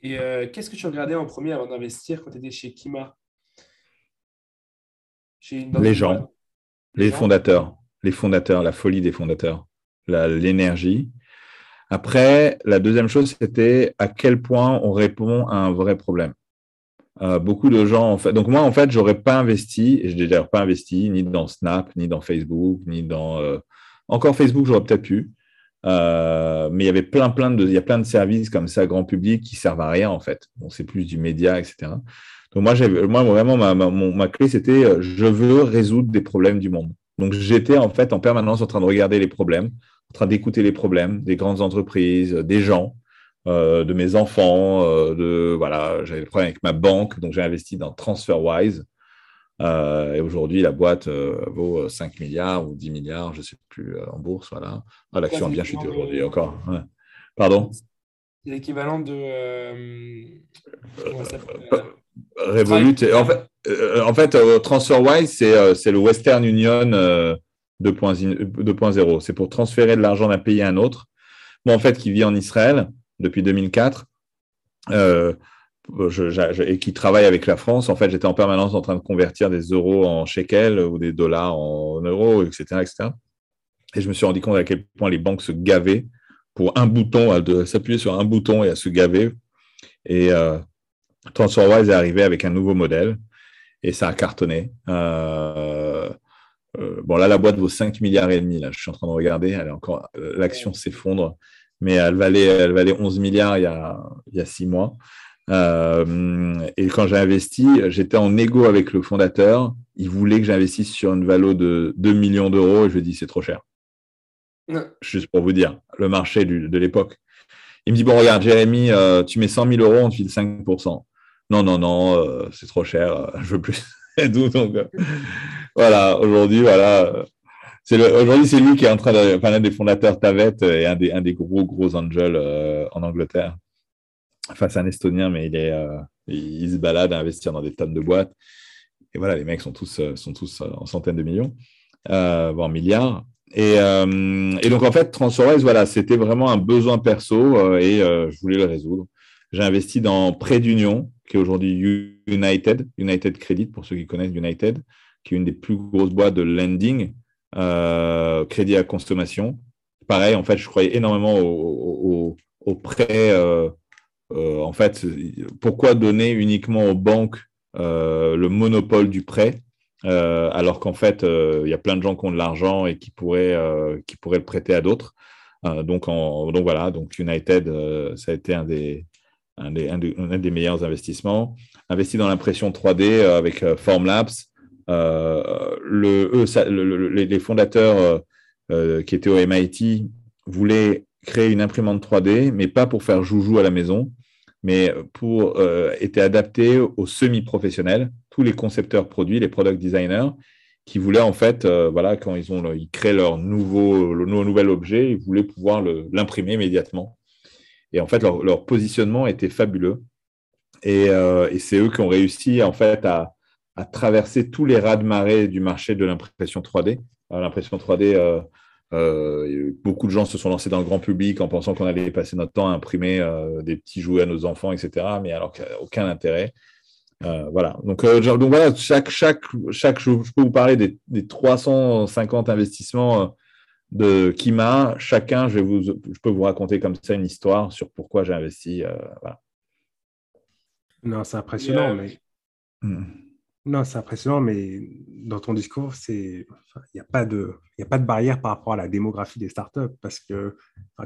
Et qu'est-ce que tu regardais en premier avant d'investir quand tu étais chez Kima Les gens, les fondateurs, les fondateurs, la folie des fondateurs l'énergie. Après, la deuxième chose, c'était à quel point on répond à un vrai problème. Euh, beaucoup de gens, en fait. Donc, moi, en fait, j'aurais pas investi, et je n'ai d'ailleurs pas investi, ni dans Snap, ni dans Facebook, ni dans. Euh, encore Facebook, j'aurais peut-être pu. Euh, mais il y avait plein, plein de, il y a plein de services comme ça, grand public, qui servent à rien, en fait. Bon, c'est plus du média, etc. Donc, moi, moi vraiment, ma, ma, ma clé, c'était je veux résoudre des problèmes du monde. Donc, j'étais en fait en permanence en train de regarder les problèmes, en train d'écouter les problèmes des grandes entreprises, des gens, euh, de mes enfants, euh, de voilà, j'avais le problème avec ma banque, donc j'ai investi dans TransferWise. Euh, et aujourd'hui, la boîte vaut 5 milliards ou 10 milliards, je ne sais plus, en bourse. Voilà. Ah, L'action a bien chuté aujourd'hui encore. Pardon? C'est l'équivalent de. Revolut. En fait, en fait TransferWise, c'est le Western Union 2.0. C'est pour transférer de l'argent d'un pays à un autre. Moi, en fait, qui vit en Israël depuis 2004 euh, et qui travaille avec la France, en fait, j'étais en permanence en train de convertir des euros en shekels ou des dollars en euros, etc., etc. Et je me suis rendu compte à quel point les banques se gavaient pour un bouton, de s'appuyer sur un bouton et à se gaver. Et euh, est arrivé avec un nouveau modèle et ça a cartonné. Euh, euh, bon, là, la boîte vaut 5 milliards et demi. Là, je suis en train de regarder. Elle est encore, euh, l'action s'effondre, mais elle valait, elle valait 11 milliards il y a, il y a six mois. Euh, et quand j'ai investi, j'étais en égo avec le fondateur. Il voulait que j'investisse sur une valeur de 2 millions d'euros. Et je lui ai dit, c'est trop cher. Juste pour vous dire, le marché de l'époque. Il me dit, bon, regarde, Jérémy, tu mets 100 000 euros, on te file 5% Non, non, non, c'est trop cher, je veux plus. donc, voilà, aujourd'hui, voilà. Aujourd'hui, c'est lui qui est en train de, enfin, l'un des fondateurs Tavet et un des, un des gros, gros angels en Angleterre. Enfin, c'est un Estonien, mais il, est, il, se balade à investir dans des tonnes de boîtes. Et voilà, les mecs sont tous, sont tous en centaines de millions, voire milliards. Et, euh, et, donc, en fait, Transformers, voilà, c'était vraiment un besoin perso euh, et euh, je voulais le résoudre. J'ai investi dans Prêt d'Union, qui est aujourd'hui United, United Credit, pour ceux qui connaissent United, qui est une des plus grosses boîtes de lending, crédit à consommation. Pareil, en fait, je croyais énormément au, au, prêt. En fait, pourquoi donner uniquement aux banques le monopole du prêt euh, alors qu'en fait, euh, il y a plein de gens qui ont de l'argent et qui pourraient, euh, le prêter à d'autres. donc, donc voilà, donc United, ça a été un des, meilleurs investissements. Investi dans l'impression 3D avec Formlabs. Les fondateurs qui étaient au MIT voulaient créer une imprimante 3D, mais pas pour faire joujou à la maison, mais pour euh, était adapté aux semi-professionnels, tous les concepteurs produits, les product designers, qui voulaient en fait, euh, voilà, quand ils ont, ils créent leur nouveau, le nouvel objet, ils voulaient pouvoir l'imprimer immédiatement. Et en fait, leur, positionnement était fabuleux. Et, euh, et c'est eux qui ont réussi en fait à, traverser tous les raz-de-marée du marché de l'impression 3D. L'impression 3D euh, beaucoup de gens se sont lancés dans le grand public en pensant qu'on allait passer notre temps à imprimer euh, des petits jouets à nos enfants, etc. Mais alors qu'il n'y a aucun intérêt. Euh, voilà. Donc, donc voilà, chaque, chaque, chaque, je peux vous parler des, des 350 investissements de Kima. Chacun, je, vais vous, je peux vous raconter comme ça une histoire sur pourquoi j'ai investi. voilà. Non, c'est impressionnant, mais. Hmm. Non, c'est impressionnant, mais dans ton discours, il n'y a, pas de, a pas de barrière par rapport à la démographie des startups, parce que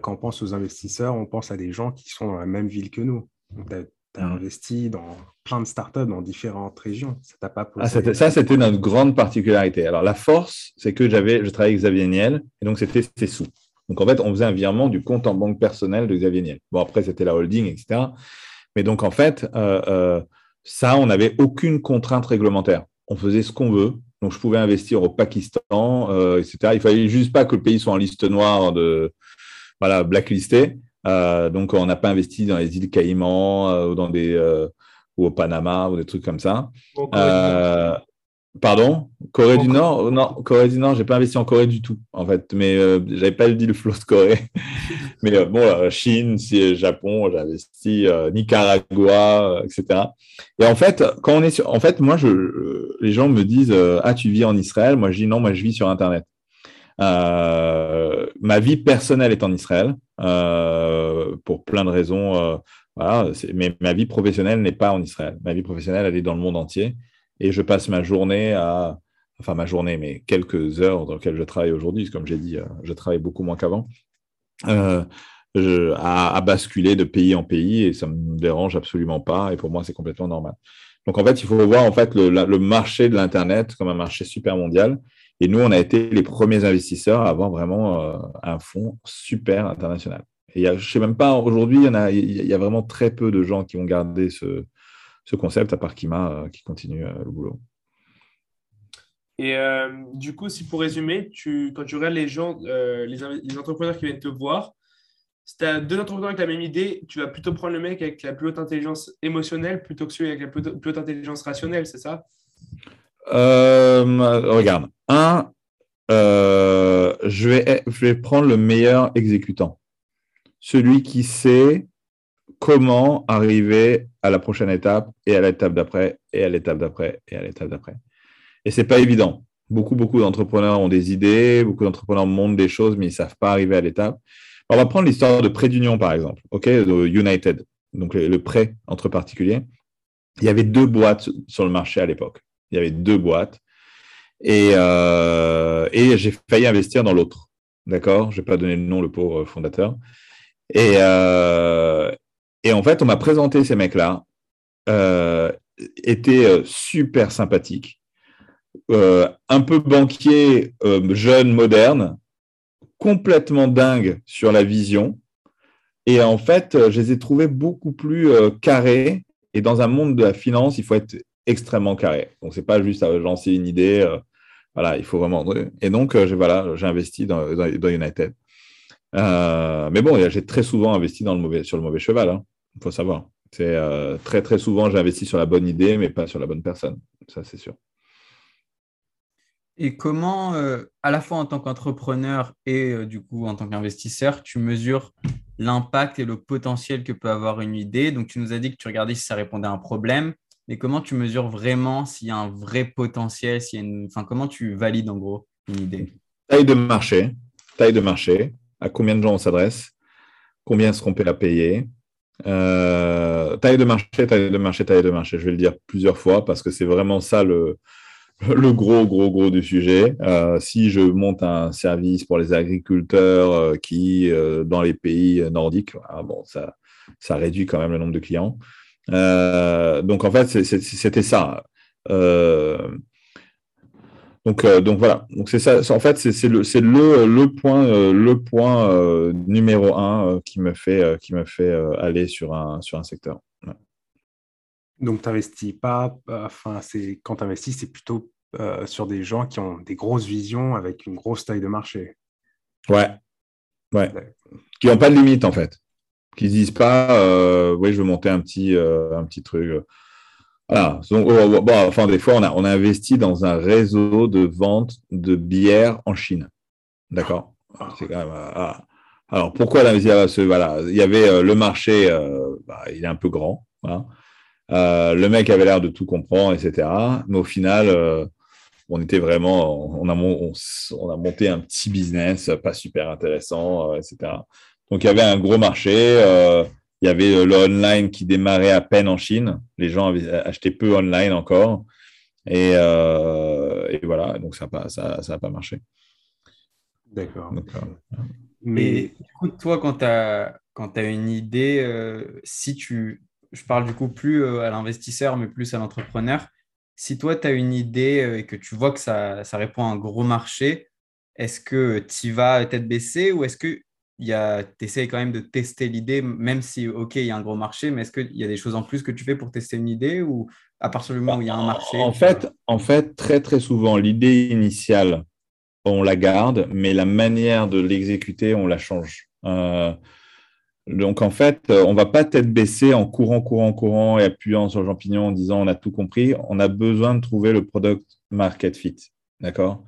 quand on pense aux investisseurs, on pense à des gens qui sont dans la même ville que nous. Tu as, mmh. investi dans plein de startups dans différentes régions. Ça t'a pas ah, Ça, c'était notre grande particularité. Alors, la force, c'est que j'avais, je travaillais avec Xavier Niel, et donc c'était ses sous. Donc, en fait, on faisait un virement du compte en banque personnel de Xavier Niel. Bon, après, c'était la holding, etc. Mais donc, en fait, euh, euh, ça, on n'avait aucune contrainte réglementaire. On faisait ce qu'on veut. Donc, je pouvais investir au Pakistan, euh, etc. Il fallait juste pas que le pays soit en liste noire de voilà blacklisté. Euh, donc, on n'a pas investi dans les îles Caïmans euh, ou dans des ou au Panama ou des trucs comme ça. Pardon? Corée du Nord? Non, Corée du Nord, j'ai pas investi en Corée du tout, en fait. Mais euh, j'avais pas le deal flow de Corée. mais euh, bon, euh, Chine, Japon, j'ai investi, Nicaragua, etc. Et en fait, quand on est sur, en fait, moi, je, les gens me disent, ah, tu vis en Israël Moi, je dis non, moi, je vis sur Internet. ma vie personnelle est en Israël pour plein de raisons. voilà, mais ma vie professionnelle n'est pas en Israël. Ma vie professionnelle, elle est dans le monde entier et je passe ma journée à, enfin ma journée, mais quelques heures dans lesquelles je travaille aujourd'hui, comme j'ai dit, euh, je travaille beaucoup moins qu'avant, euh, à, basculer de pays en pays et ça me dérange absolument pas et pour moi c'est complètement normal. Donc en fait, il faut voir en fait le, marché de l'Internet comme un marché super mondial. Et nous, on a été les premiers investisseurs à avoir vraiment euh, un fonds super international. Et y a, je sais même pas, aujourd'hui, il y a vraiment très peu de gens qui ont gardé ce, ce concept, à part Kima euh, qui continue euh, le boulot. Et euh, du coup, si pour résumer, tu, quand tu regardes les gens, les, entrepreneurs qui viennent te voir, si tu as deux entrepreneurs avec la même idée, tu vas plutôt prendre le mec avec la plus haute intelligence émotionnelle plutôt que celui avec la plus, haute intelligence rationnelle, c'est ça? Regarde, un, je, vais, je vais prendre le meilleur exécutant. Celui qui sait comment arriver à la prochaine étape et à l'étape d'après et à l'étape d'après et à l'étape d'après. Et c'est pas évident. Beaucoup, beaucoup d'entrepreneurs ont des idées, beaucoup d'entrepreneurs montent des choses, mais ils savent pas arriver à l'étape. On va prendre l'histoire de prêt d'union, par exemple, ok, de United, donc le, prêt entre particuliers. Il y avait deux boîtes sur le marché à l'époque. Il y avait deux boîtes. Et, euh, j'ai failli investir dans l'autre. D'accord? Je vais pas donner le nom, le pauvre fondateur. Et, euh, et en fait, on m'a présenté ces mecs-là, euh, étaient euh, super sympathiques, euh, un peu banquiers, jeunes, modernes, complètement dingues sur la vision, Et en fait, je les ai trouvés beaucoup plus carrés. Et dans un monde de la finance, il faut être extrêmement carré. Donc, c'est pas juste lancer une idée. voilà, il faut vraiment. Et donc, j'ai voilà, investi dans, United. mais bon, j'ai très souvent investi dans le mauvais, sur le mauvais cheval. Il faut savoir. C'est très très souvent j'ai investi sur la bonne idée, mais pas sur la bonne personne. Ça, c'est sûr. Et comment, euh, à la fois en tant qu'entrepreneur et euh, du coup en tant qu'investisseur, tu mesures l'impact et le potentiel que peut avoir une idée? Donc, tu nous as dit que tu regardais si ça répondait à un problème, mais comment tu mesures vraiment s'il y a un vrai potentiel s'il y a une... enfin, Comment tu valides en gros une idée? Taille de marché, taille de marché, à combien de gens on s'adresse, combien est-ce qu'on peut la payer, euh, taille de marché, taille de marché, taille de marché. Je vais le dire plusieurs fois parce que c'est vraiment ça le, le gros, gros, gros du sujet. Euh, si je monte un service pour les agriculteurs euh, qui, dans les pays nordiques, ah bon, ça, ça réduit quand même le nombre de clients. donc, en fait, c'était ça. Donc, donc voilà. Donc c'est ça. En fait, c'est le, le, le, point, le point numéro un qui me fait, qui me fait aller sur un, sur un secteur. Donc, tu n'investis pas, enfin, c'est quand tu investis, c'est plutôt euh, sur des gens qui ont des grosses visions avec une grosse taille de marché. Ouais. Ouais. Qui n'ont pas de limite, en fait. Qui ne disent pas, euh, oui, je veux monter un petit, euh, un petit truc. Voilà. Donc, oh, oh, bon, enfin, des fois, on a, on a investi dans un réseau de vente de bière en Chine. D'accord? C'est quand même. Ah. Alors, pourquoi l'investir voilà, Il y avait le marché, bah, il est un peu grand. le mec avait l'air de tout comprendre, etc. Mais au final, on était vraiment, on a, on, a monté un petit business pas super intéressant, euh, etc. Donc il y avait un gros marché. Euh, il y avait euh, le online qui démarrait à peine en Chine. Les gens avaient acheté peu online encore. Et, voilà, donc ça n'a pas, ça, pas marché. D'accord. Mais du coup, toi, quand tu as, as, une idée, si tu, je parle du coup plus à l'investisseur, mais plus à l'entrepreneur, si toi, tu as une idée euh, et que tu vois que ça, répond à un gros marché, est-ce que tu vas tête baissée ou est-ce que tu essaies quand même de tester l'idée, même si, OK, il y a un gros marché, mais est-ce qu'il y a des choses en plus que tu fais pour tester une idée ou à partir du moment où il y a un marché En fait, en fait très, très souvent, l'idée initiale, on la garde, mais la manière de l'exécuter, on la change. Euh, donc, en fait, on ne va pas tête baissée en courant, courant, courant et appuyant sur le champignon en disant on a tout compris. On a besoin de trouver le product market fit. D'accord?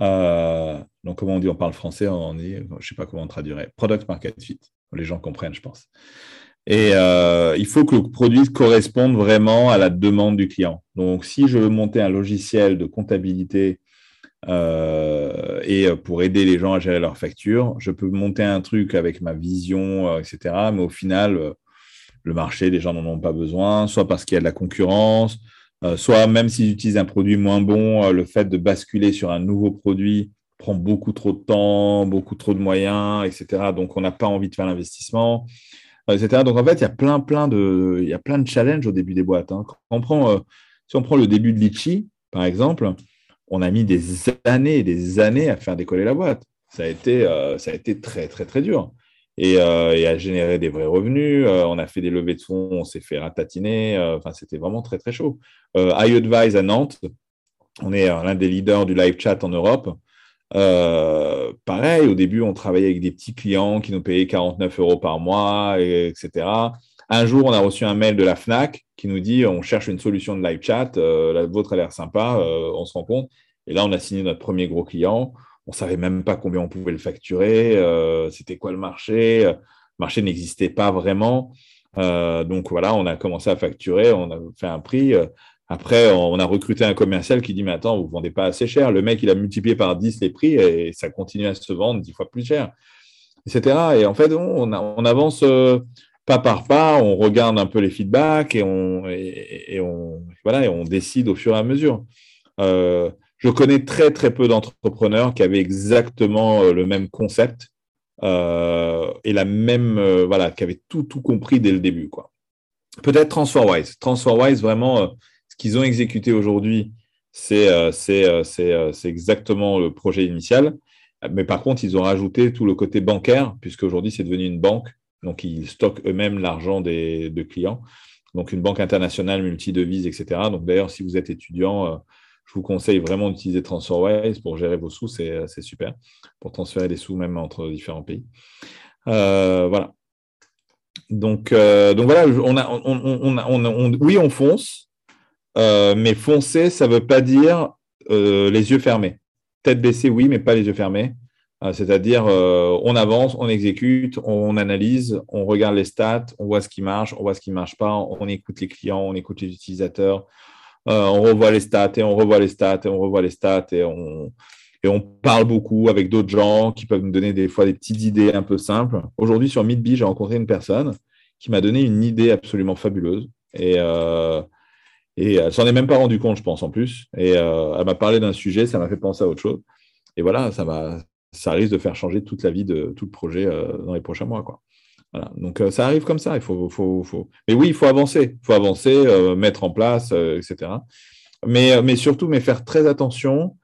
Euh, Donc, comment on dit On parle français, on dit, je ne sais pas comment on traduirait. Product market fit. Les gens comprennent, je pense. Et euh, il faut que le produit corresponde vraiment à la demande du client. Donc, si je veux monter un logiciel de comptabilité euh, et pour aider les gens à gérer leurs factures. Je peux monter un truc avec ma vision, euh, etc. Mais au final, le marché, les gens n'en ont pas besoin, soit parce qu'il y a de la concurrence, soit même s'ils utilisent un produit moins bon, le fait de basculer sur un nouveau produit prend beaucoup trop de temps, beaucoup trop de moyens, etc. Donc, on n'a pas envie de faire l'investissement, etc. Donc, en fait, il y a plein, plein de, il y a plein de challenges au début des boîtes. Hein. on prend, si on prend le début de Litchi, par exemple, on a mis des années et des années à faire décoller la boîte. Ça a été, euh, ça a été très, très, très dur. Et, euh, à générer des vrais revenus. Euh, on a fait des levées de fonds, on s'est fait ratatiner. Enfin, c'était vraiment très, très chaud. iAdvise à Nantes, on est l'un des leaders du live chat en Europe. Pareil, au début, on travaillait avec des petits clients qui nous payaient 49 euros par mois, etc. Un jour, on a reçu un mail de la FNAC qui nous dit on cherche une solution de live chat, la vôtre a l'air sympa, on se rend compte. Et là, on a signé notre premier gros client. On ne savait même pas combien on pouvait le facturer, euh, c'était quoi le marché. Le marché n'existait pas vraiment. Euh, donc voilà, on a commencé à facturer, on a fait un prix. Après, on a recruté un commercial qui dit Mais attends, vous ne vendez pas assez cher. Le mec, il a multiplié par 10 les prix et ça continue à se vendre 10 fois plus cher, etc. Et en fait, on, avance euh, pas par pas, on regarde un peu les feedbacks et on, voilà, et on décide au fur et à mesure. Je connais très très peu d'entrepreneurs qui avaient exactement euh, le même concept euh, et la même euh, voilà, qui avaient tout tout compris dès le début. Peut-être TransferWise. TransferWise vraiment ce qu'ils ont exécuté aujourd'hui, c'est c'est exactement le projet initial. Mais par contre, ils ont rajouté tout le côté bancaire, puisque aujourd'hui, c'est devenu une banque Donc, ils stockent eux-mêmes l'argent des de clients. Donc, une banque internationale, multi-devises, etc. Donc, d'ailleurs, si vous êtes étudiant, je vous conseille vraiment d'utiliser TransferWise pour gérer vos sous, c'est super, pour transférer des sous même entre différents pays. voilà. Donc, donc voilà, on a, on, oui, on fonce, mais foncer, ça ne veut pas dire les yeux fermés. Tête baissée, oui, mais pas les yeux fermés. C'est-à-dire, on avance, on exécute, on analyse, on regarde les stats, on voit ce qui marche, on voit ce qui ne marche pas, on écoute les clients, on écoute les utilisateurs, euh, on revoit les stats et on revoit les stats et on revoit les stats et on, parle beaucoup avec d'autres gens qui peuvent nous donner des fois des petites idées un peu simples. Aujourd'hui, sur Meetbee, j'ai rencontré une personne qui m'a donné une idée absolument fabuleuse. Et, euh, et elle s'en est même pas rendu compte, je pense, en plus. Et euh, elle m'a parlé d'un sujet, ça m'a fait penser à autre chose. Et voilà, ça, ça risque de faire changer toute la vie de tout le projet dans les prochains mois. Quoi. Donc euh, ça arrive comme ça. Il faut, faut, faut... Mais oui, il faut avancer. Il faut avancer, euh, mettre en place, euh, etc. Mais, mais surtout, mais faire très attention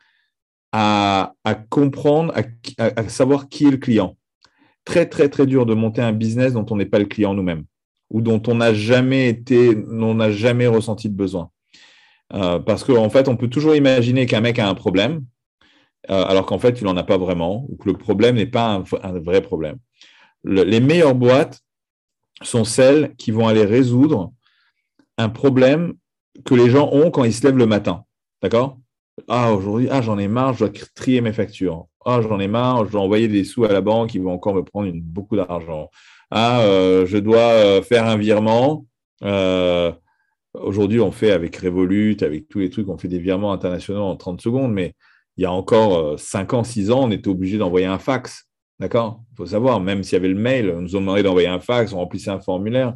à comprendre, à, savoir qui est le client. Très, très, très dur de monter un business dont on n'est pas le client nous-mêmes ou dont on n'a jamais été, on n'a jamais ressenti de besoin. parce qu'en en fait, on peut toujours imaginer qu'un mec a un problème, alors qu'en fait, il n'en a pas vraiment, ou que le problème n'est pas un vrai problème les meilleures boîtes sont celles qui vont aller résoudre un problème que les gens ont quand ils se lèvent le matin. D'accord? Ah, aujourd'hui, ah, j'en ai marre, je dois trier mes factures. Ah, j'en ai marre, je dois envoyer des sous à la banque, ils vont encore me prendre beaucoup d'argent. Ah, euh, je dois euh, faire un virement. Euh, aujourd'hui, on fait avec Revolut, avec tous les trucs, on fait des virements internationaux en 30 secondes, mais il y a encore 5 ans, 6 ans, on était obligé d'envoyer un fax. D'accord? Il faut savoir, même s'il y avait le mail, on nous a demandé d'envoyer un fax, on remplissait un formulaire.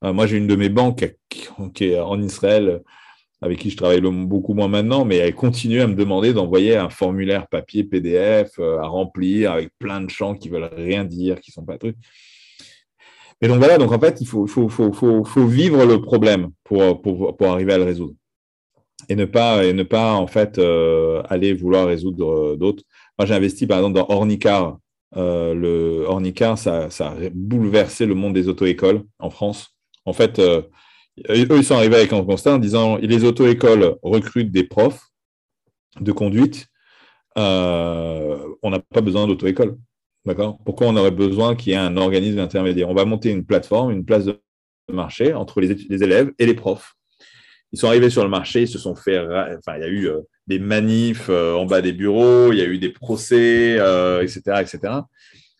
Moi, j'ai une de mes banques qui est en Israël, avec qui je travaille beaucoup moins maintenant, mais elle continue à me demander d'envoyer un formulaire papier PDF à remplir avec plein de champs qui veulent rien dire, qui sont pas trucs. Et donc voilà, donc en fait, il faut, faut, faut, faut vivre le problème pour, pour, pour, arriver à le résoudre. Et ne pas, et ne pas en fait, euh, aller vouloir résoudre d'autres. Moi, j'ai investi par exemple dans Ornicar, euh, le Ornicar, ça, ça, a bouleversé le monde des auto-écoles en France. En fait, euh, eux, ils sont arrivés avec un constat en disant les auto-écoles recrutent des profs de conduite. Euh, on n'a pas besoin d'auto-école. D'accord? Pourquoi on aurait besoin qu'il y ait un organisme intermédiaire? On va monter une plateforme, une place de marché entre les, élèves et les profs. Ils sont arrivés sur le marché, ils se sont fait. Enfin, il y a eu des manifs euh, en bas des bureaux, il y a eu des procès, etc., euh, etc.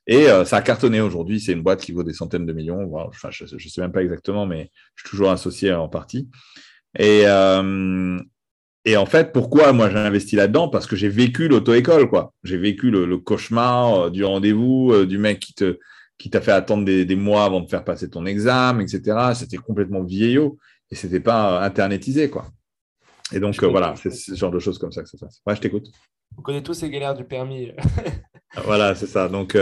Et euh, ça a cartonné aujourd'hui. C'est une boîte qui vaut des centaines de millions. je ne sais même pas exactement, mais je suis toujours associé en partie. Et, et en fait, pourquoi moi j'ai investi là-dedans? Parce que j'ai vécu l'auto-école, quoi. J'ai vécu le, cauchemar du rendez-vous, du mec qui te qui t'a fait attendre des, des, mois avant de faire passer ton examen, etc. C'était complètement vieillot et c'était pas internetisé, quoi. Et donc, euh, voilà, c'est ce genre de choses comme ça que ça se passe. Ouais, je t'écoute. On connaît tous ces galères du permis. voilà, c'est ça. Donc,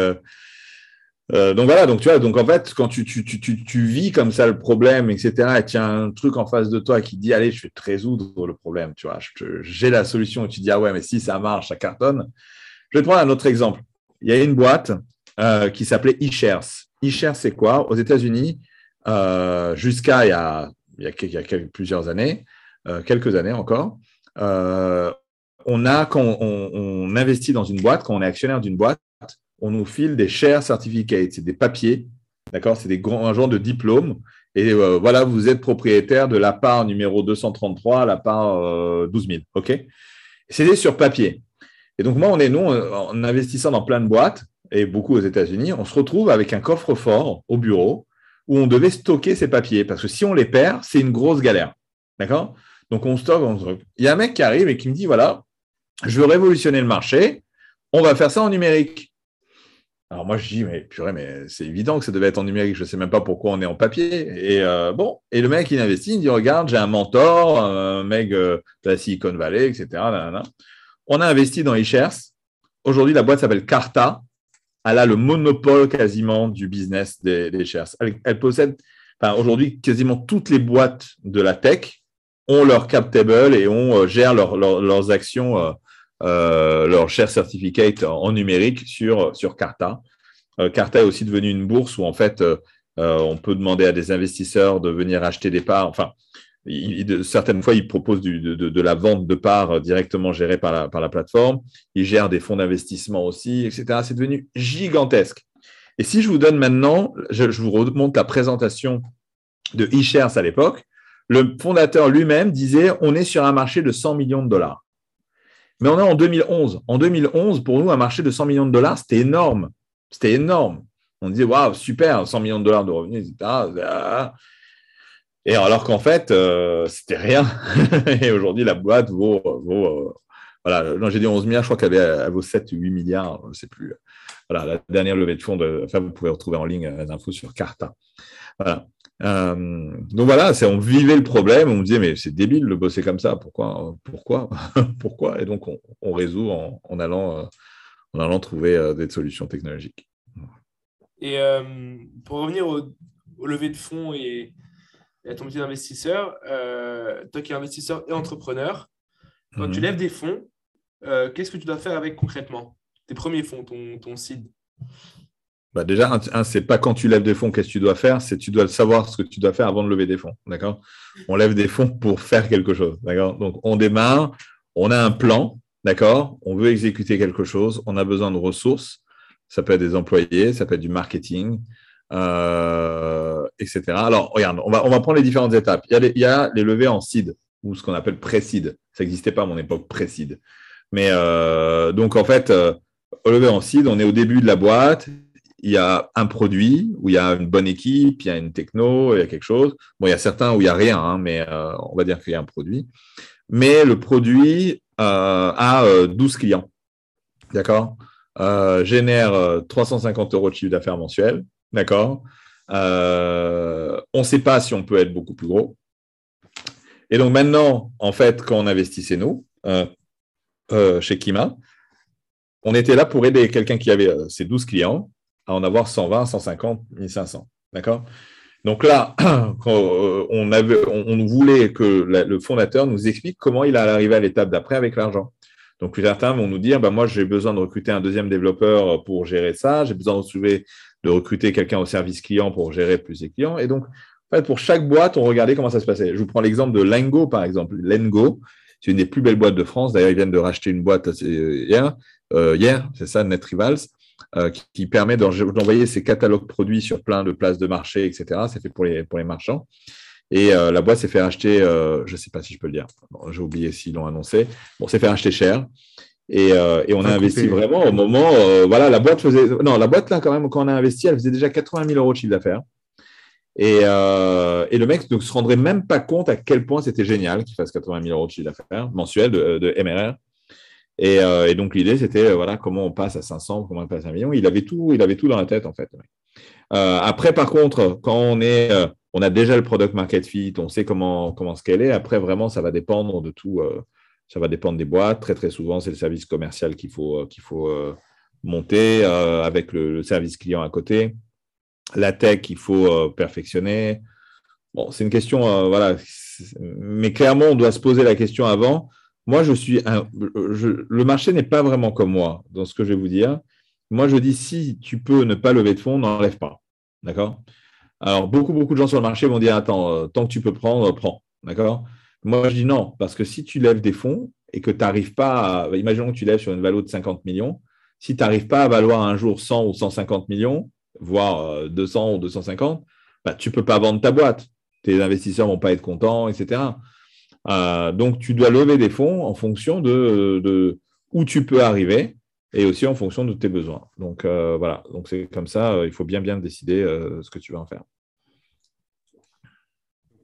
euh, euh, donc voilà, donc tu vois, donc en fait, quand tu, vis comme ça le problème, etc., et tu as un truc en face de toi qui dit, allez, je vais te résoudre le problème, tu vois, j'ai la solution, et tu dis, ah ouais, mais si ça marche, ça cartonne. Je vais te prendre un autre exemple. Il y a une boîte qui s'appelait eShares. eShares, c'est quoi? Aux États-Unis, jusqu'à il y a, plusieurs années, euh, quelques années encore, euh, on a, quand on, investit dans une boîte, quand on est actionnaire d'une boîte, on nous file des shares certificates, c'est des papiers, d'accord? C'est des grands, genre de diplôme. Et euh, voilà, vous êtes propriétaire de la part numéro 233, la part 12 000, ok? C'est sur papier. Et donc, moi, on est, nous, en investissant dans plein de boîtes, et beaucoup aux États-Unis, on se retrouve avec un coffre-fort au bureau où on devait stocker ces papiers. Parce que si on les perd, c'est une grosse galère. D'accord? Donc on stocke, on Il y a un mec qui arrive et qui me dit voilà, je veux révolutionner le marché, on va faire ça en numérique. Alors moi je dis mais purée mais c'est évident que ça devait être en numérique, je ne sais même pas pourquoi on est en papier. Et euh, bon, et le mec il investit, il dit regarde j'ai un mentor, un mec euh, de la Silicon Valley, etc. On a investi dans eShares. Aujourd'hui la boîte s'appelle Carta. Elle a le monopole quasiment du business des, shares. Elle, possède aujourd'hui quasiment toutes les boîtes de la tech ont leur cap table et on euh, gère leurs actions, leur share certificate en, numérique sur, sur Carta. Carta est aussi devenu une bourse où en fait on peut demander à des investisseurs de venir acheter des parts. Enfin, certaines fois, ils proposent de, la vente de parts directement gérée par la, par la plateforme. Ils gèrent des fonds d'investissement aussi, etc. C'est devenu gigantesque. Et si je vous donne maintenant, je, vous remonte la présentation de eShares à l'époque, le fondateur lui-même disait on est sur un marché de 100 millions de dollars. Mais on est en 2011. En 2011, pour nous, un marché de 100 millions de dollars, c'était énorme. C'était énorme. On disait waouh, super, 100 millions de dollars de revenus, etc. Et alors qu'en fait, euh, c'était rien. et aujourd'hui, la boîte vaut, vaut euh, voilà, j'ai dit 11 milliards, je crois qu'elle vaut 7 ou 8 milliards, je ne sais plus. Voilà, la dernière levée de fonds, de, enfin, vous pouvez retrouver en ligne les infos sur Carta. Voilà. Euh, donc voilà, on vivait le problème, on me disait, mais c'est débile de bosser comme ça, pourquoi Pourquoi Pourquoi? Et donc, on, résout en, allant, en allant trouver des solutions technologiques. Et pour revenir au, au levée de fonds et, et à ton métier d'investisseur, euh, toi qui es investisseur et entrepreneur, quand tu mhm. lèves des fonds, euh, qu'est-ce que tu dois faire avec concrètement? Tes premiers fonds, ton, ton seed? Bah déjà, un, c'est pas quand tu lèves des fonds qu'est-ce que tu dois faire, c'est tu dois savoir ce que tu dois faire avant de lever des fonds. D'accord? On lève des fonds pour faire quelque chose. D'accord? Donc, on démarre, on a un plan, d'accord? On veut exécuter quelque chose, on a besoin de ressources. Ça peut être des employés, ça peut être du marketing, euh, etc. Alors, regarde, on va, on va prendre les différentes étapes. Il y a les, il y a les levées en seed, ou ce qu'on appelle pré-seed. Ça n'existait pas à mon époque, pré-seed. Mais euh, donc, en fait, euh, levé en seed, on est au début de la boîte. Il y a un produit où il y a une bonne équipe, il y a une techno, il y a quelque chose. Bon, il y a certains où il n'y a rien, hein, mais euh, on va dire qu'il y a un produit. Mais le produit euh, a 12 clients. D'accord? Génère 350 euros de chiffre d'affaires mensuel. D'accord? Euh, On ne sait pas si on peut être beaucoup plus gros. Et donc maintenant, en fait, quand on investissait nous, euh, euh, chez Kima, on était là pour aider quelqu'un qui avait ses 12 clients à en avoir 120, 150, 1500. D'accord? Donc là, on, avait, voulait que le fondateur nous explique comment il allait arriver à l'étape d'après avec l'argent. Donc, certains vont nous dire, bah, moi, j'ai besoin de recruter un deuxième développeur pour gérer ça, j'ai besoin de recruter quelqu'un au service client pour gérer plus les clients. Et donc, en pour chaque boîte, on regardait comment ça se passait. Je vous prends l'exemple de Lengo, par exemple. Lengo, c'est une des plus belles boîtes de France. D'ailleurs, ils viennent de racheter une boîte hier, euh, hier c'est ça, NetRivals, euh, qui, permet d'envoyer ses catalogues produits sur plein de places de marché, etc. C'est fait pour les, pour les marchands. Et euh, la boîte s'est fait acheter, je ne sais pas si je peux le dire, j'ai oublié s'ils l'ont annoncé. Bon, s'est fait acheter cher. Euh, et, on a investi vraiment au moment. Euh, voilà, la boîte faisait. Non, la boîte, là, quand même, quand on a investi, elle faisait déjà 80 000 euros de chiffre d'affaires. Et, euh, et, le mec ne se rendrait même pas compte à quel point c'était génial qu'il fasse 80 000 euros de chiffre d'affaires mensuel de, MRR. Et, et donc, l'idée, c'était voilà, comment on passe à 500, comment on passe à 1 million. Il avait tout, il avait tout dans la tête, en fait. après, par contre, quand on est. on a déjà le product market fit, on sait comment, comment scaler. Après, vraiment, ça va dépendre de tout, ça va dépendre des boîtes. Très, très souvent, c'est le service commercial qu'il faut, euh, qu'il faut euh, monter euh, avec le, service client à côté. La tech, il faut perfectionner. Bon, c'est une question, voilà. Mais clairement, on doit se poser la question avant. Moi, je suis un, le marché n'est pas vraiment comme moi dans ce que je vais vous dire. Moi, je dis si tu peux ne pas lever de fonds, n'enlève pas. D'accord? Alors, beaucoup, beaucoup de gens sur le marché vont dire attends, tant que tu peux prendre, prends. D'accord? Moi, je dis non, parce que si tu lèves des fonds et que tu n'arrives pas à. Imaginons que tu lèves sur une valeur de 50 millions. Si tu n'arrives pas à valoir un jour 100 ou 150 millions, voire 200 euh, ou 250, bah, tu ne peux pas vendre ta boîte. Tes investisseurs ne vont pas être contents, etc. Euh, donc, tu dois lever des fonds en fonction de, où tu peux arriver et aussi en fonction de tes besoins. Donc, euh, voilà. Donc, c'est comme ça. il faut bien, bien décider ce que tu vas en faire.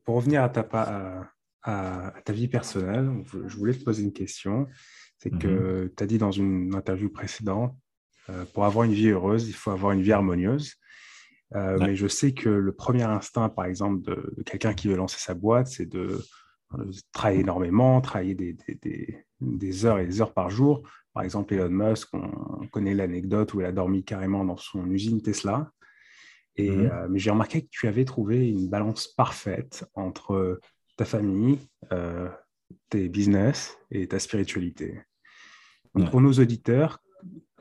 Pour revenir à ta, à, ta vie personnelle, je voulais te poser une question. C'est que mhm. tu as dit dans une interview précédente, euh, pour avoir une vie heureuse, il faut avoir une vie harmonieuse. Euh, mais je sais que le premier instinct, par exemple, de, quelqu'un qui veut lancer sa boîte, c'est de, travailler énormément, travailler des, des, des, heures et des heures par jour. Par exemple, Elon Musk, on, connaît l'anecdote où il a dormi carrément dans son usine Tesla. Et, mhm. euh, mais j'ai remarqué que tu avais trouvé une balance parfaite entre ta famille, euh, tes business et ta spiritualité. Pour nos auditeurs,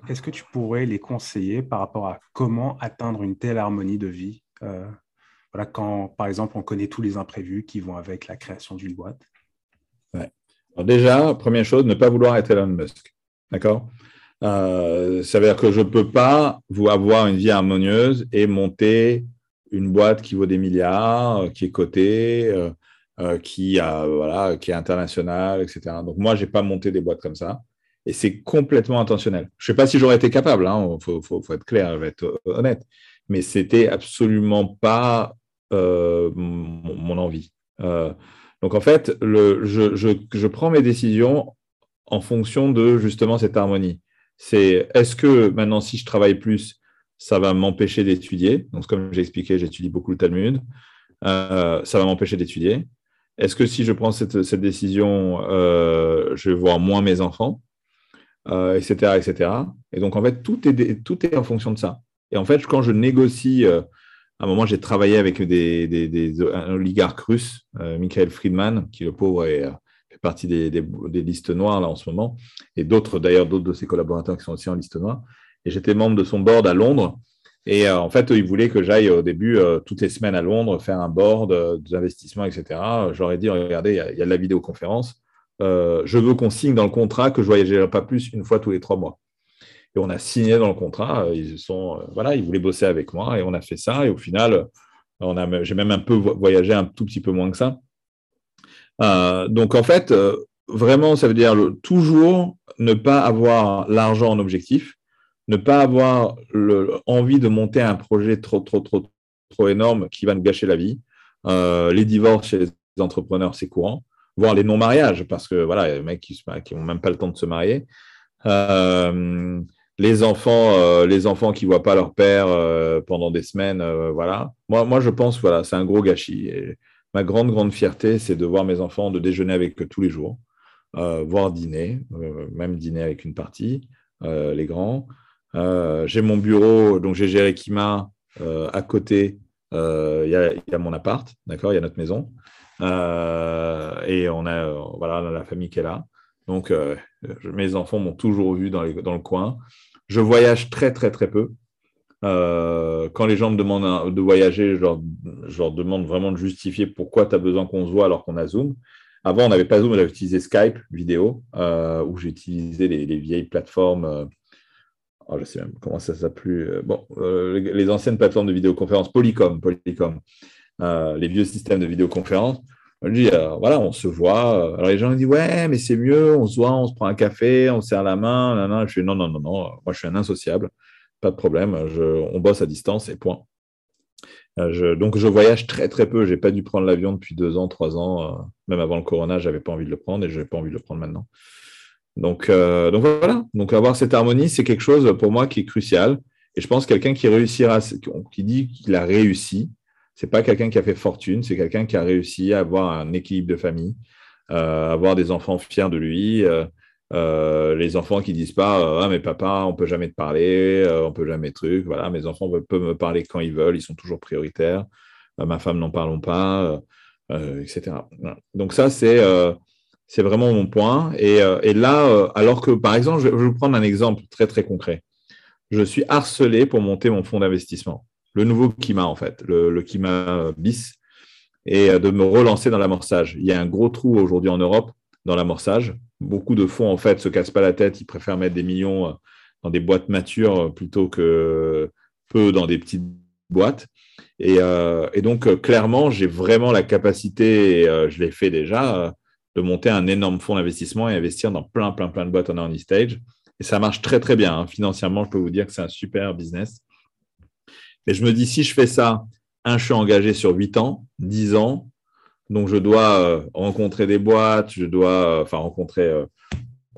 est-ce que tu pourrais les conseiller par rapport à comment atteindre une telle harmonie de vie voilà, quand, par exemple, on connaît tous les imprévus qui vont avec la création d'une boîte Alors déjà, première chose, ne pas vouloir être Elon Musk. D'accord? Euh, Ça veut dire que je ne peux pas vous avoir une vie harmonieuse et monter une boîte qui vaut des milliards, euh, qui est cotée, euh, qui, a, voilà, qui est internationale, etc. Donc moi, je n'ai pas monté des boîtes comme ça. Et c'est complètement intentionnel. Je ne sais pas si j'aurais été capable, il hein, faut, faut, être clair, faut être honnête, mais c'était absolument pas mon, mon, envie. donc en fait, je, je, je prends mes décisions en fonction de justement cette harmonie. C'est est-ce que maintenant, si je travaille plus, ça va m'empêcher d'étudier? Donc, comme j'ai expliqué, j'étudie beaucoup le Talmud. Euh, ça va m'empêcher d'étudier. Est-ce que si je prends cette, décision, euh, je vais voir moins mes enfants, etc., euh, etc. Et donc, en fait, tout est, tout est en fonction de ça. Et en fait, quand je négocie, à un moment, j'ai travaillé avec des, des, oligarques russes, Michael Friedman, qui le pauvre est partie des, listes noires là en ce moment, et d'autres d'ailleurs, d'autres de ses collaborateurs qui sont aussi en liste noire. Et j'étais membre de son board à Londres. Et euh, en fait, il voulait que j'aille au début, euh, toutes les semaines à Londres, faire un board euh, d'investissement, etc. J'aurais dit, regardez, il y, a, de la vidéoconférence. je veux qu'on signe dans le contrat que je ne voyagerai pas plus une fois tous les trois mois. Et on a signé dans le contrat. Ils sont, voilà, ils voulaient bosser avec moi et on a fait ça. Et au final, j'ai même un peu voyagé un tout petit peu moins que ça. Euh, donc en fait, euh, vraiment, ça veut dire toujours ne pas avoir l'argent en objectif, ne pas avoir envie de monter un projet trop, trop, trop, trop énorme qui va nous gâcher la vie. Euh, les divorces chez les entrepreneurs, c'est courant, voire les non-mariages, parce que voilà, a des mecs qui n'ont même pas le temps de se marier. Les enfants, les enfants qui voient pas leur père pendant des semaines, voilà. Moi, je pense, voilà, c'est un gros gâchis. Ma grande, grande fierté, c'est de voir mes enfants, de déjeuner avec eux tous les jours, euh, voire dîner, euh, même dîner avec une partie, euh, les grands. j'ai mon bureau, donc j'ai géré Kima. à côté, il y, a mon appart, d'accord, il y a notre maison. et on a, voilà, la famille qui est là. Donc, mes enfants m'ont toujours vu dans, le coin. Je voyage très, très, très peu. Euh, quand les gens me demandent de voyager, je leur, demande vraiment de justifier pourquoi tu as besoin qu'on se voit alors qu'on a Zoom. Avant, on n'avait pas Zoom, on avait utilisé Skype vidéo, euh, où j'ai utilisé les, vieilles plateformes. Euh, oh, je sais même comment ça s'appelle. Bon, les anciennes plateformes de vidéoconférence, Polycom, Polycom les vieux systèmes de vidéoconférence. On dit, voilà, on se voit. Alors les gens disent, ouais, mais c'est mieux, on se voit, on se prend un café, on serre la main. Je fais, non, non, non, non, moi je suis un insociable pas de problème, on bosse à distance et point. Euh, donc je voyage très très peu, j'ai pas dû prendre l'avion depuis deux ans, trois ans, euh, même avant le corona, j'avais pas envie de le prendre et je n'ai pas envie de le prendre maintenant. Donc, euh, donc voilà, donc avoir cette harmonie, c'est quelque chose pour moi qui est crucial. Et je pense que quelqu'un qui réussira, qui dit qu'il a réussi, c'est pas quelqu'un qui a fait fortune, c'est quelqu'un qui a réussi à avoir un équilibre de famille, avoir des enfants fiers de lui, euh, les enfants qui disent pas euh, ah mais papa on peut jamais te parler euh, on peut jamais truc voilà mes enfants peuvent me parler quand ils veulent ils sont toujours prioritaires ma femme n'en parlons pas etc donc ça c'est c'est vraiment mon point. Et, et là alors que par exemple je vais vous prendre un exemple très très concret. Je suis harcelé pour monter mon fonds d'investissement le nouveau Kima en fait le, le Kima bis et de me relancer dans l'amorçage il y a un gros trou aujourd'hui en Europe dans l'amorçage beaucoup de fonds, en fait, se cassent pas la tête. Ils préfèrent mettre des millions euh, dans des boîtes matures euh, plutôt que peu dans des petites boîtes. Et, euh, donc, clairement, j'ai vraiment la capacité, je l'ai fait déjà, de monter un énorme fonds d'investissement et investir dans plein, plein, plein de boîtes en early stage. Et ça marche très, très bien. Hein. Financièrement, je peux vous dire que c'est un super business. Mais je me dis, si je fais ça, un, je suis engagé sur 8 ans, 10 ans, donc, je dois euh, rencontrer des boîtes, je dois, euh, enfin, rencontrer euh,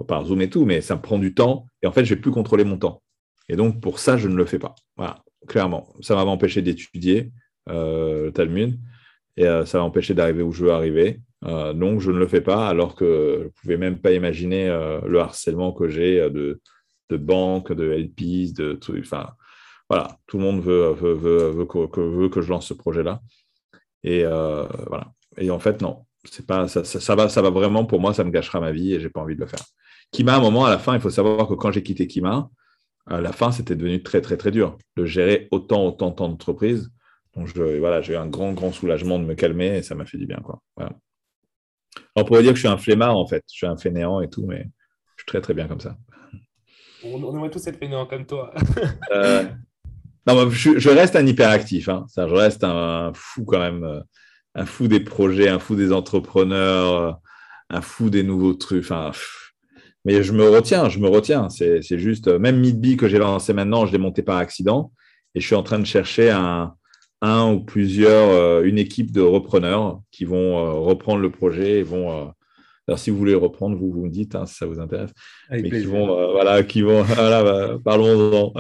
par Zoom et tout, mais ça me prend du temps. Et en fait, je ne vais plus contrôler mon temps. Et donc, pour ça, je ne le fais pas. Voilà, clairement. Ça va m'empêcher d'étudier le Talmud et ça va m'empêcher d'arriver où je veux arriver. donc, je ne le fais pas, alors que je ne pouvais même pas imaginer le harcèlement que j'ai de, banques, de LPs, de trucs. Voilà, tout le monde veut, veut, veut, que, veut que je lance ce projet-là. Et voilà. Et en fait, non. C'est pas, ça, ça, va, ça va vraiment, pour moi, ça me gâchera ma vie et j'ai pas envie de le faire. Kima, à un moment, à la fin, il faut savoir que quand j'ai quitté Kima, à la fin, c'était devenu très, très, très dur de gérer autant, autant, tant d'entreprises. Donc, voilà, j'ai eu un grand, grand soulagement de me calmer et ça m'a fait du bien. Quoi. On pourrait dire que je suis un flemmard, en fait. Je suis un fainéant et tout, mais je suis très, très bien comme ça. On, aimerait tous être fainéants comme toi. Euh, non, je, reste un hyperactif. Hein. Ça, je reste un, fou quand même. Euh, un fou des projets, un fou des entrepreneurs, euh, un fou des nouveaux trucs. Enfin, mais je me retiens, je me retiens. C'est juste, même Midbee que j'ai lancé maintenant, je l'ai monté par accident et je suis en train de chercher un, un ou plusieurs, euh, une équipe de repreneurs qui vont euh, reprendre le projet et vont. Euh, alors, si vous voulez reprendre, vous, vous me dites hein, si ça vous intéresse. mais qui vont, voilà, qui vont, voilà, bah, parlons-en.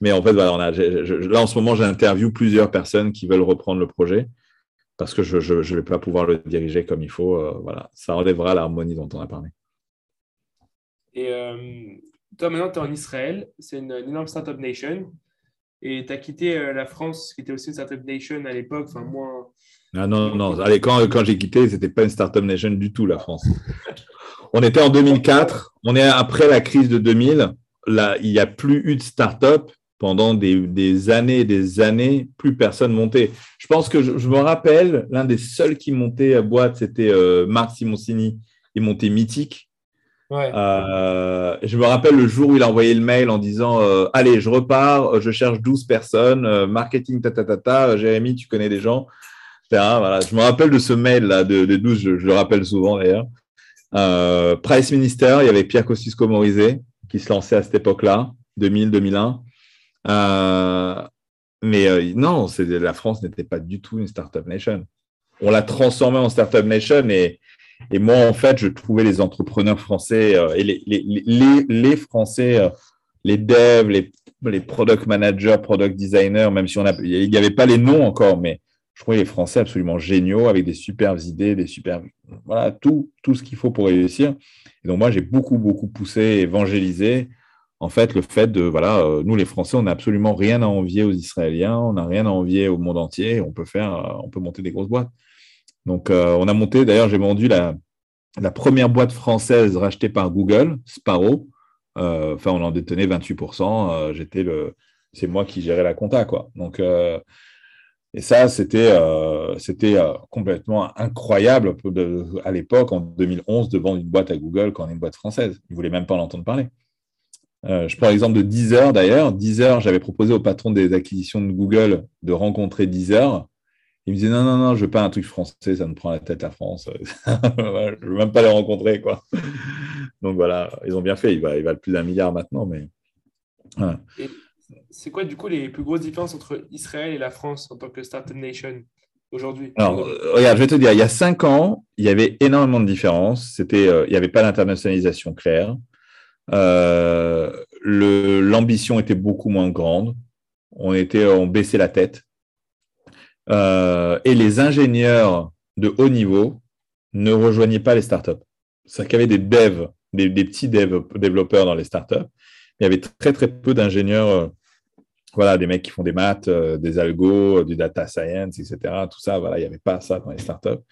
Mais en fait, voilà, on a, là, en ce moment, j'interviewe plusieurs personnes qui veulent reprendre le projet parce que je ne vais pas pouvoir le diriger comme il faut. voilà, ça enlèvera l'harmonie dont on a parlé. Et toi, maintenant, tu es en Israël. C'est une, une énorme startup nation. Et tu as quitté euh, la France, qui était aussi une startup nation à l'époque. Enfin, moi. Ah non, non. Allez, quand, quand j'ai quitté, ce n'était pas une startup nation du tout, la France. On était en 2004. On est après la crise de 2000. Là, il n'y a plus eu de startup pendant des, des, années et des années. Plus personne montait. Je pense que je, me rappelle, l'un des seuls qui montait à boîte, c'était euh, Marc Simoncini. Il montait Mythique. Euh, je me rappelle le jour où il a envoyé le mail en disant euh, Allez, je repars, euh, je cherche 12 personnes, marketing, ta, ta, ta, ta, Jérémy, tu connais des gens. Voilà. Je me rappelle de ce mail-là, de, 12, je, le rappelle souvent d'ailleurs. Price Minister, il y avait Pierre Kosciusko-Morizet qui se lançait à cette époque-là, 2000-2001. Mais non, la France n'était pas du tout une startup nation. On l'a transformé en startup nation et moi, en fait, je trouvais les entrepreneurs français euh, et les, Français, euh, les devs, les, product managers, product designers, même si on n'y avait pas les noms encore, mais je trouvais les Français absolument géniaux avec des superbes idées, des super, voilà, tout, tout ce qu'il faut pour réussir. Donc, moi, j'ai beaucoup, beaucoup poussé, évangélisé. En fait, le fait de, voilà, euh, nous, les Français, on n'a absolument rien à envier aux Israéliens, on n'a rien à envier au monde entier, on peut faire, on peut monter des grosses boîtes. Donc, euh, on a monté, d'ailleurs, j'ai vendu la, première boîte française rachetée par Google, Sparrow. Euh, enfin, on en détenait 28%. Euh, j'étais le, c'est moi qui gérais la compta, quoi. Donc, et ça, c'était, c'était complètement incroyable à l'époque, en 2011, de vendre une boîte à Google quand on est une boîte française. Ils ne voulaient même pas en entendre parler. Je prends l'exemple de Deezer d'ailleurs. Deezer, j'avais proposé au patron des acquisitions de Google de rencontrer Deezer. Il me disait non, non, non, je veux pas un truc français, ça me prend la tête la France. je veux même pas les rencontrer, quoi. Donc voilà, ils ont bien fait. Ils valent, plus d'un milliard maintenant, mais C'est quoi, du coup, les plus grosses différences entre Israël et la France en tant que startup nation aujourd'hui? Alors, euh, regarde, je vais te dire, il y a cinq ans, il y avait énormément de différences. C'était, euh, il n'y avait pas d'internationalisation claire. Euh, l'ambition était beaucoup moins grande. On était, on baissait la tête. Euh, et les ingénieurs de haut niveau ne rejoignaient pas les startups. C'est-à-dire qu'il y avait des devs, des, petits développeurs dans les startups. Il y avait très, très peu d'ingénieurs, euh, voilà, des mecs qui font des maths, euh, des algos, du data science, etc. Tout ça, voilà, il n'y avait pas ça dans les startups.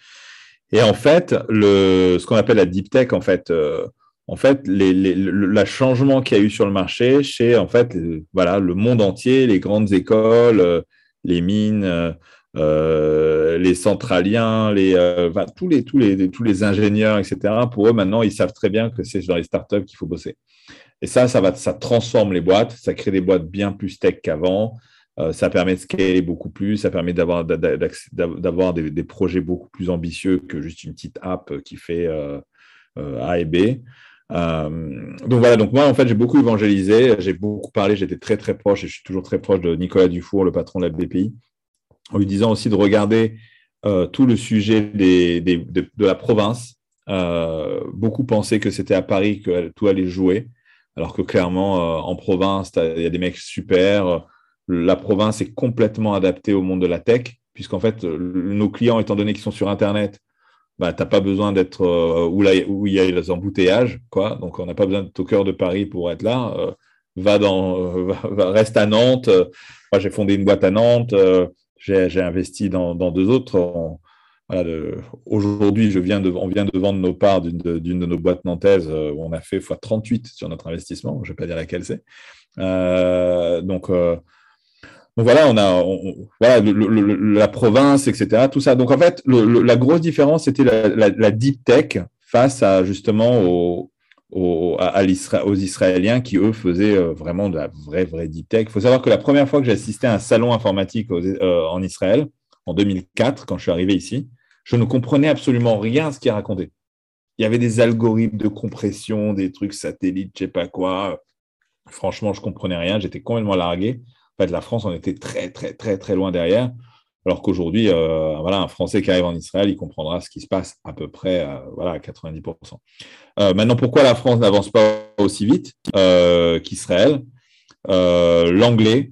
Et en fait, le, ce qu'on appelle la deep tech, en fait, en fait, les, le, changement qu'il y a eu sur le marché chez en fait, voilà, le monde entier, les grandes écoles, les mines, euh, les centraliens, les, euh, tous, les, tous, les, tous les ingénieurs, etc. Pour eux, maintenant, ils savent très bien que c'est dans les startups qu'il faut bosser. Et ça, ça, va, ça transforme les boîtes, ça crée des boîtes bien plus tech qu'avant. Euh, ça permet de scaler beaucoup plus, ça permet d'avoir d'avoir des, des, projets beaucoup plus ambitieux que juste une petite app qui fait A et B. donc voilà, donc moi en fait j'ai beaucoup évangélisé, j'ai beaucoup parlé, j'étais très très proche et je suis toujours très proche de Nicolas Dufour, le patron de la BPI, en lui disant aussi de regarder euh, tout le sujet des, de, la province. Euh, beaucoup pensaient que c'était à Paris que tout allait jouer, alors que clairement, euh, en province, il y a des mecs super. La province est complètement adaptée au monde de la tech, puisqu'en fait, nos clients, étant donné qu'ils sont sur Internet, bah, tu n'as pas besoin d'être où, où, il y a les embouteillages. Quoi. Donc, on n'a pas besoin d'être au cœur de Paris pour être là. va dans, reste à Nantes. Moi, j'ai fondé une boîte à Nantes j'ai investi dans, deux autres. Aujourd'hui, je viens de, on vient de vendre nos parts d'une de, nos boîtes nantaises euh, où on a fait x38 sur notre investissement. Je ne vais pas dire laquelle c'est. Euh, donc, euh, donc voilà, on a voilà, la province, etc. Tout ça. Donc en fait, la grosse différence, c'était la, deep tech face à justement aux, Israéliens qui, eux, faisaient euh, vraiment de la vraie, vraie deep tech. Il faut savoir que la première fois que j'ai assisté à un salon informatique euh, en Israël, en 2004, quand je suis arrivé ici, je ne comprenais absolument rien à ce qu'il racontait. Il y avait des algorithmes de compression, des trucs satellites, je sais pas quoi. Franchement, je comprenais rien. J'étais complètement largué. En fait, la France, on était très, très, très, très loin derrière. Alors qu'aujourd'hui, euh, voilà, un Français qui arrive en Israël, il comprendra ce qui se passe à peu près euh, voilà, à 90%. Euh, maintenant, pourquoi la France n'avance pas aussi vite qu'Israël? L'anglais,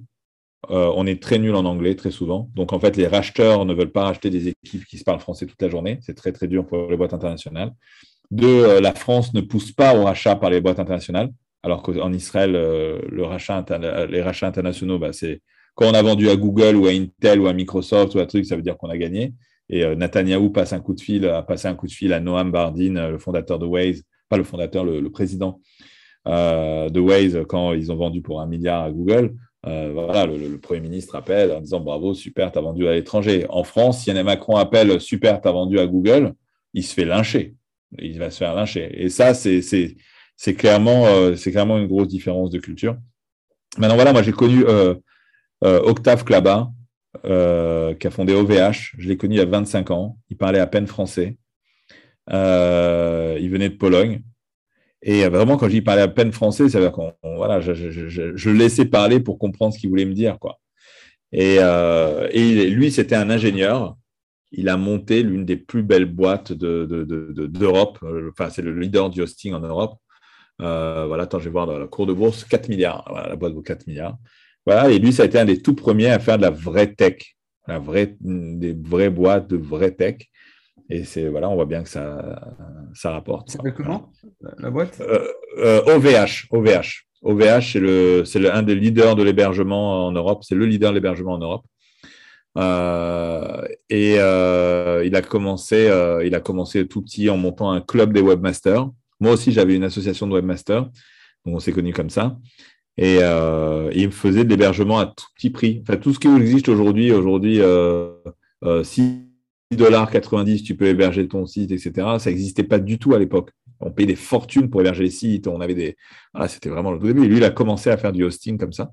on est très nul en anglais très souvent. Donc, en fait, les racheteurs ne veulent pas racheter des équipes qui se parlent français toute la journée. C'est très, très dur pour les boîtes internationales. Deux, la France ne pousse pas au rachat par les boîtes internationales alors qu'en Israël, euh, les rachats internationaux, bah, c'est quand on a vendu à Google ou à Intel ou à Microsoft ou à truc, ça veut dire qu'on a gagné. Et euh, Netanyahu passe un coup de fil, a passé un coup de fil à Noam Bardin, euh, le fondateur de Waze, pas le fondateur, le, président de Waze, quand ils ont vendu pour un milliard à Google. voilà, le, Premier ministre appelle en disant bravo, super, tu as vendu à l'étranger. En France, si Yann Macron appelle super, tu as vendu à Google, il se fait lyncher. Il va se faire lyncher. Et ça, c'est c'est clairement, euh, clairement une grosse différence de culture. Maintenant, voilà, moi j'ai connu euh, euh, Octave Klaba, qui a fondé OVH. Je l'ai connu il y a 25 ans. Il parlait à peine français. il venait de Pologne. Et vraiment, quand j'y parlais à peine français, ça veut dire qu'on voilà, je, laissais parler pour comprendre ce qu'il voulait me dire. Quoi. Et, lui, c'était un ingénieur. Il a monté l'une des plus belles boîtes d'Europe. De, de, enfin, c'est le leader du hosting en Europe. Euh, voilà, attends, je vais voir dans la cour de bourse, 4 milliards. Voilà, la boîte vaut 4 milliards. Voilà, et lui, ça a été un des tout premiers à faire de la vraie tech, la vraie, des vraies boîtes de vraie tech. Et c'est voilà, on voit bien que ça, ça rapporte. Ça s'appelle comment la boîte? OVH. OVH. OVH, c'est le, c'est un des leaders de l'hébergement en Europe. C'est le leader de l'hébergement en Europe. Euh, et euh, il a commencé, il a commencé tout petit en montant un club des webmasters. Moi aussi, j'avais une association de webmaster, donc on s'est connus comme ça. Et euh, me faisait de l'hébergement à tout petit prix. Enfin, tout ce qui existe aujourd'hui, aujourd'hui, euh, euh, 6,90$, tu peux héberger ton site, etc. Ça n'existait pas du tout à l'époque. On payait des fortunes pour héberger les sites. On avait des. Ah, c'était vraiment le tout début. Lui, il a commencé à faire du hosting comme ça.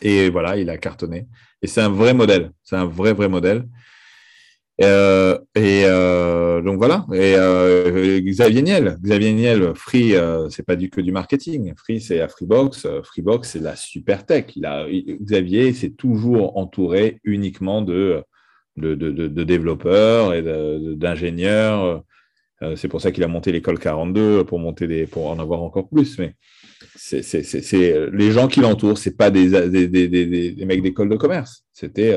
Et voilà, il a cartonné. Et c'est un vrai modèle. C'est un vrai, vrai modèle. Euh, et euh, donc voilà. Et euh, Xavier Niel, Xavier Niel, Free, c'est pas du que du marketing. Free, c'est à Freebox. Freebox, c'est la super tech. Xavier s'est toujours entouré uniquement de, développeurs et d'ingénieurs. C'est pour ça qu'il a monté l'école 42 pour monter en avoir encore plus. Mais c'est les gens qui l'entourent, c'est pas des, des, des, des mecs d'école de commerce. C'était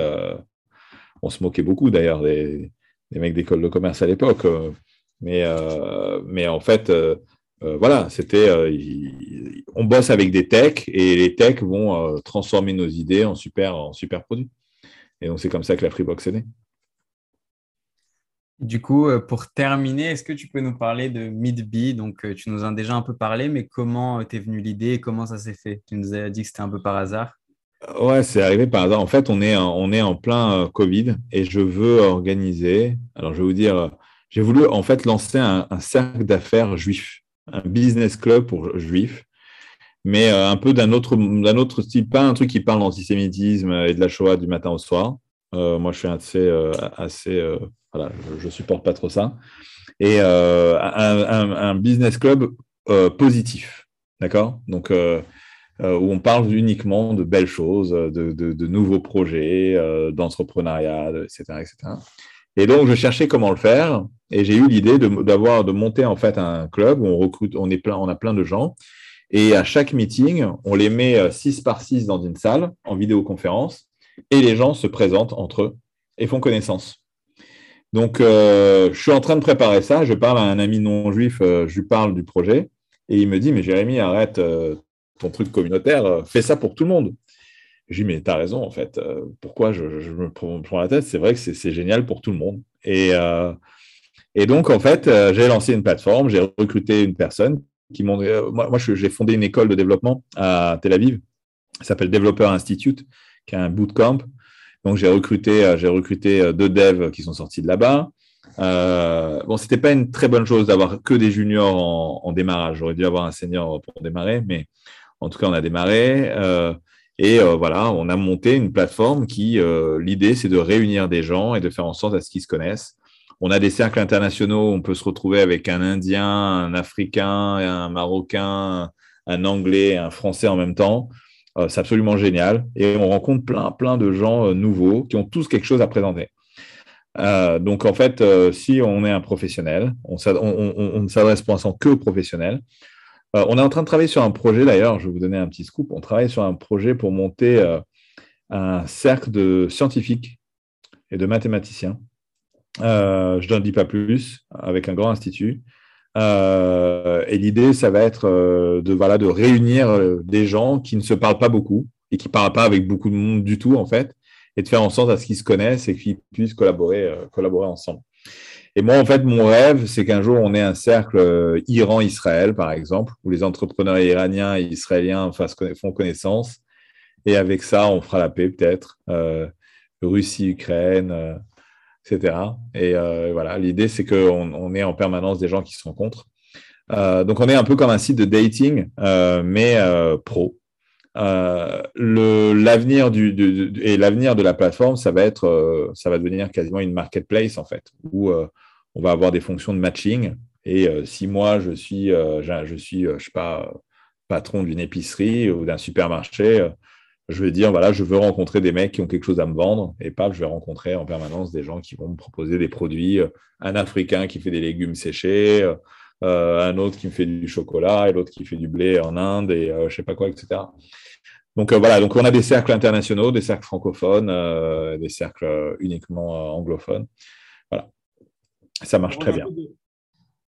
on se moquait beaucoup d'ailleurs des, mecs d'école de commerce à l'époque. Euh, mais, euh, mais en fait, euh, voilà, c'était, on bosse avec des techs et les techs vont transformer nos idées en super, en super produits. Et donc, c'est comme ça que la Freebox est née. Du coup, pour terminer, est-ce que tu peux nous parler de Midbee Donc, tu nous en as déjà un peu parlé, mais comment t'es venu l'idée et comment ça s'est fait? Tu nous as dit que c'était un peu par hasard. Ouais, c'est arrivé par hasard. En fait, on est, on est en plein euh, Covid et je veux organiser. Alors, je vais vous dire, j'ai voulu en fait lancer un, cercle d'affaires juif, un business club pour juifs, mais euh, un peu d'un autre, d'un autre style, pas un truc qui parle d'antisémitisme et de la Shoah du matin au soir. Euh, moi, je suis assez, assez voilà, je, ne supporte pas trop ça. Et un, un, business club positif, d'accord? Donc euh, où on parle uniquement de belles choses, de, nouveaux projets, euh, d'entrepreneuriat, etc., etc. Et donc, je cherchais comment le faire, et j'ai eu l'idée d'avoir de, monter en fait un club où on recrute, on est plein, a plein de gens, et à chaque meeting, on les met 6 euh, par 6 dans une salle en vidéoconférence, et les gens se présentent entre eux et font connaissance. Donc, je suis en train de préparer ça. Je parle à un ami non juif, je lui parle du projet, et il me dit, mais Jérémy, arrête, ton truc communautaire, euh, fais ça pour tout le monde. Je dis, mais tu as raison, en fait. Euh, pourquoi je, me prends la tête? C'est vrai que c'est génial pour tout le monde. Et, euh, et donc, en fait, j'ai lancé une plateforme, j'ai recruté une personne qui m'ont. moi, j'ai fondé une école de développement à Tel Aviv, ça s'appelle Developer Institute, qui a un bootcamp. Donc, j'ai recruté, j'ai recruté deux devs qui sont sortis de là-bas. Euh, bon, c'était pas une très bonne chose d'avoir que des juniors en, démarrage. J'aurais dû avoir un senior pour démarrer, mais en tout cas, on a démarré. Euh, et euh, voilà, on a monté une plateforme qui, euh, l'idée, c'est de réunir des gens et de faire en sorte à ce qu'ils se connaissent. On a des cercles internationaux, on peut se retrouver avec un Indien, un Africain, un Marocain, un Anglais, un Français en même temps. c'est absolument génial. Et on rencontre plein, plein de gens nouveaux qui ont tous quelque chose à présenter. Donc, en fait, si on est un professionnel, on, ne s'adresse pour l'instant que aux professionnels. Euh, on est en train de travailler sur un projet, d'ailleurs, je vais vous donner un petit scoop. On travaille sur un projet pour monter un cercle de scientifiques et de mathématiciens. je n'en dis pas plus, avec un grand institut. et l'idée, ça va être de, voilà, de réunir des gens qui ne se parlent pas beaucoup et qui ne parlent pas avec beaucoup de monde du tout, en fait, et de faire en sorte à ce qu'ils se connaissent et qu'ils puissent collaborer, euh, collaborer ensemble. Et moi, en fait, mon rêve, c'est qu'un jour, on ait un cercle euh, Iran-Israël, par exemple, où les entrepreneurs iraniens et israéliens font connaissance. Et avec ça, on fera la paix, peut-être. Euh, Russie, Ukraine, etc. Et voilà, l'idée, c'est qu'on on en permanence des gens qui se rencontrent. donc, on est un peu comme un site de dating, mais pro. Euh, l'avenir et l'avenir de la plateforme, ça va être, euh, ça va devenir quasiment une marketplace en fait, où euh, on va avoir des fonctions de matching. Et si moi je suis, je suis, je sais pas, patron d'une épicerie ou d'un supermarché, je vais dire voilà, je veux rencontrer des mecs qui ont quelque chose à me vendre, et pas, je vais rencontrer en permanence des gens qui vont me proposer des produits, un Africain qui fait des légumes séchés. un autre qui me fait du chocolat et l'autre qui fait du blé en Inde et je sais pas quoi, etc. Donc euh, voilà, on a des cercles internationaux, des cercles francophones, euh, des cercles euh, uniquement anglophones. Voilà, ça marche très bien.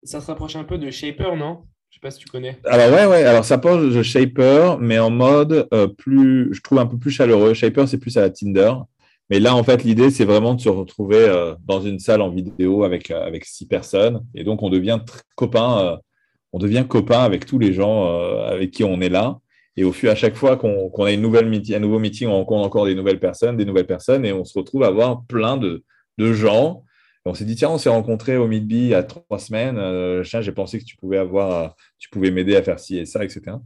Ça se rapproche un peu de Shaper, non? Je ne sais pas si tu connais. Alors ouais, ouais. Alors ça pose de Shaper, mais en mode plus, je trouve un peu plus chaleureux. Shaper, c'est plus à la Tinder. Mais là, en fait, l'idée, c'est vraiment de se retrouver dans une salle en vidéo avec, avec six personnes. Et donc, on devient copain, on devient copain avec tous les gens avec qui on est là. Et au fur à chaque fois qu'on a une nouvelle un nouveau meeting, on rencontre encore des nouvelles personnes, des nouvelles personnes, et on se retrouve à avoir plein de, de gens. On s'est dit, tiens, on s'est rencontrés au Meetbee il y a trois semaines. Euh, j'ai pensé que tu pouvais avoir, tu pouvais m'aider à faire ci et ça, etc.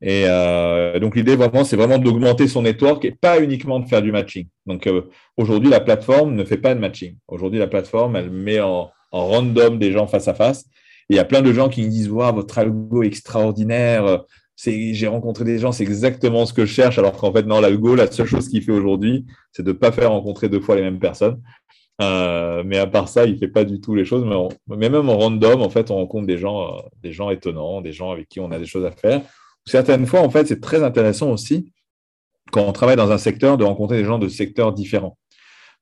Et euh, donc l'idée vraiment, c'est vraiment d'augmenter son network et pas uniquement de faire du matching. Donc euh, aujourd'hui, la plateforme ne fait pas de matching. Aujourd'hui, la plateforme, elle met en, random des gens face à face. il y a plein de gens qui me disent, wow, votre algo extraordinaire j'ai rencontré des gens, c'est exactement ce que je cherche, alors qu'en fait, non, l'algo, la seule chose qu'il fait aujourd'hui, c'est de ne pas faire rencontrer deux fois les mêmes personnes. Euh, mais à part ça, il fait pas du tout les choses. Mais, même en random, en fait, on rencontre des gens, euh, des gens étonnants, des gens avec qui on a des choses à faire. Certaines fois, en fait, c'est très intéressant aussi, quand on travaille dans un secteur, de rencontrer des gens de secteurs différents.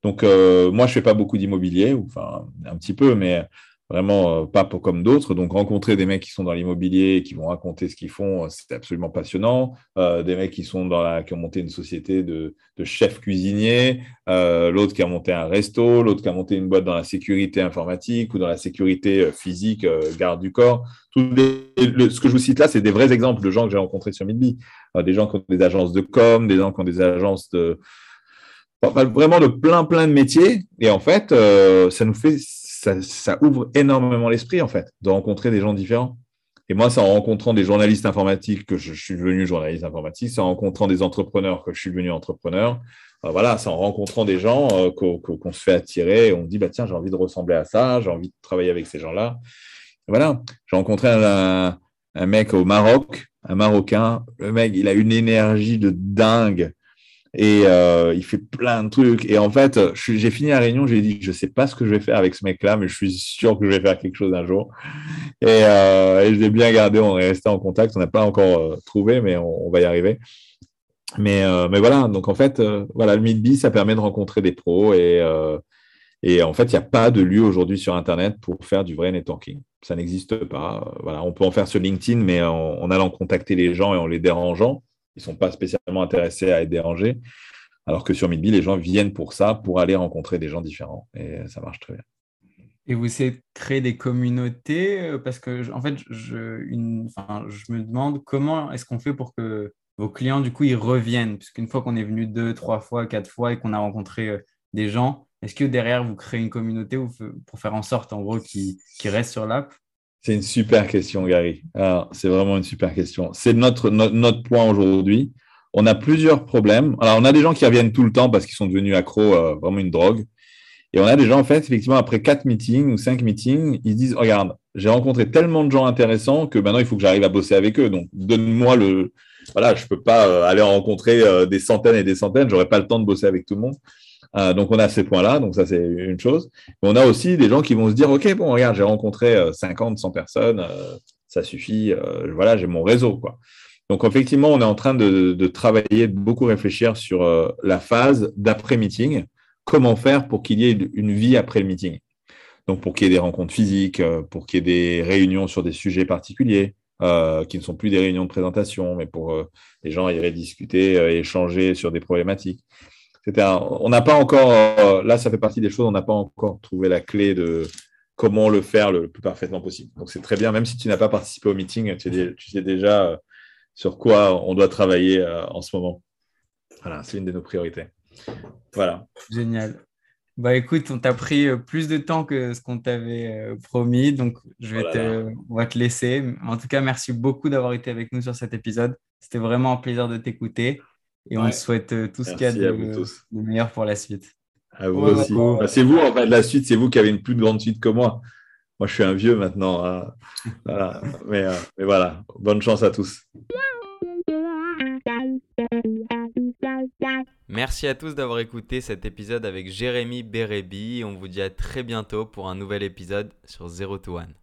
Donc, euh, moi, je fais pas beaucoup d'immobilier, enfin, un petit peu, mais vraiment euh, pas pour, comme d'autres. Donc, rencontrer des mecs qui sont dans l'immobilier, qui vont raconter ce qu'ils font, euh, c'est absolument passionnant. Euh, des mecs qui, sont dans qui ont monté une société de, de chefs cuisiniers, l'autre qui a monté un resto, l'autre qui a monté une boîte dans la sécurité informatique ou dans la sécurité physique, garde du corps. Tout ce que je vous cite là, c'est des vrais exemples de gens que j'ai rencontrés sur Midby. des gens qui ont des agences de com, des gens qui ont des agences de vraiment de plein plein de métiers et en fait ça nous fait ça, ouvre énormément l'esprit, en fait, de rencontrer des gens différents. Et moi, c'est en rencontrant des journalistes informatiques que je, suis devenu journaliste informatique, c'est en rencontrant des entrepreneurs que je suis devenu entrepreneur. Euh, voilà, c'est en rencontrant des gens euh, qu'on se fait attirer on dit, bah, tiens, j'ai envie de ressembler à ça, j'ai envie de travailler avec ces gens-là. Voilà, j'ai rencontré un, un, mec au Maroc, un Marocain. Le mec, il a une énergie de dingue. Et euh, il fait plein de trucs. Et en fait, j'ai fini la réunion, j'ai dit, je sais pas ce que je vais faire avec ce mec-là, mais je suis sûr que je vais faire quelque chose un jour. Et, euh, je l'ai bien gardé, on est resté en contact. On n'a pas encore euh, trouvé, mais on, va y arriver. Mais, voilà, donc en fait, voilà, le Midbee, ça permet de rencontrer des pros. Et, en fait, il n'y a pas de lieu aujourd'hui sur Internet pour faire du vrai networking. Ça n'existe pas. Voilà, on peut en faire sur LinkedIn, mais en allant contacter les gens et en les dérangeant ils ne sont pas spécialement intéressés à être dérangés. Alors que sur Midbee, les gens viennent pour ça, pour aller rencontrer des gens différents. Et ça marche très bien. Et vous essayez de créer des communautés euh, parce que, en fait, je, me demande comment est-ce qu'on fait pour que vos clients, du coup, ils reviennent? Puisqu'une fois qu'on est venu deux, trois fois, quatre fois et qu'on a rencontré euh, des gens, est-ce que derrière, vous créez une communauté pour faire en sorte, en gros, qu'ils restent sur l'app? C'est une super question, Gary. C'est vraiment une super question. C'est notre, point aujourd'hui. On a plusieurs problèmes. Alors, on a des gens qui reviennent tout le temps parce qu'ils sont devenus accros, euh, vraiment une drogue. Et on a des gens, en fait, effectivement, après quatre meetings ou cinq meetings, ils se disent Regarde, j'ai rencontré tellement de gens intéressants que maintenant, il faut que j'arrive à bosser avec eux. Donc, donne-moi le, voilà, je ne peux pas euh, aller rencontrer euh, des centaines et des centaines, je n'aurai pas le temps de bosser avec tout le monde. Euh, donc, on a ces points-là, donc ça, c'est une chose. Mais on a aussi des gens qui vont se dire, OK, bon, regarde, j'ai rencontré 50, 100 personnes, ça suffit, voilà, j'ai mon réseau. Quoi. Donc, effectivement, on est en train de, travailler, de beaucoup réfléchir sur la phase d'après-meeting, comment faire pour qu'il y ait une vie après le meeting? Donc, pour qu'il y ait des rencontres physiques, pour qu'il y ait des réunions sur des sujets particuliers, euh, qui ne sont plus des réunions de présentation, mais pour euh, les gens iraient discuter euh, et échanger sur des problématiques. On n'a pas encore, là, ça fait partie des choses, on n'a pas encore trouvé la clé de comment le faire le plus parfaitement possible. Donc, c'est très bien, même si tu n'as pas participé au meeting, tu sais, tu sais déjà sur quoi on doit travailler en ce moment. Voilà, c'est une de nos priorités. Voilà. Génial. Bah écoute, on t'a pris euh, plus de temps que ce qu'on t'avait euh, promis, donc je vais oh te, on va te laisser. En tout cas, merci beaucoup d'avoir été avec nous sur cet épisode. C'était vraiment un plaisir de t'écouter et on souhaite euh, tout ce qu'il y a de, de, meilleur pour la suite. À vous aussi. Bah, c'est vous, en fait, la suite, c'est vous qui avez une plus grande suite que moi. Moi, je suis un vieux maintenant. Hein. Mais, euh, mais voilà, bonne chance à tous. Merci à tous d'avoir écouté cet épisode avec Jérémy Bérébi. On vous dit à très bientôt pour un nouvel épisode sur Zero to One.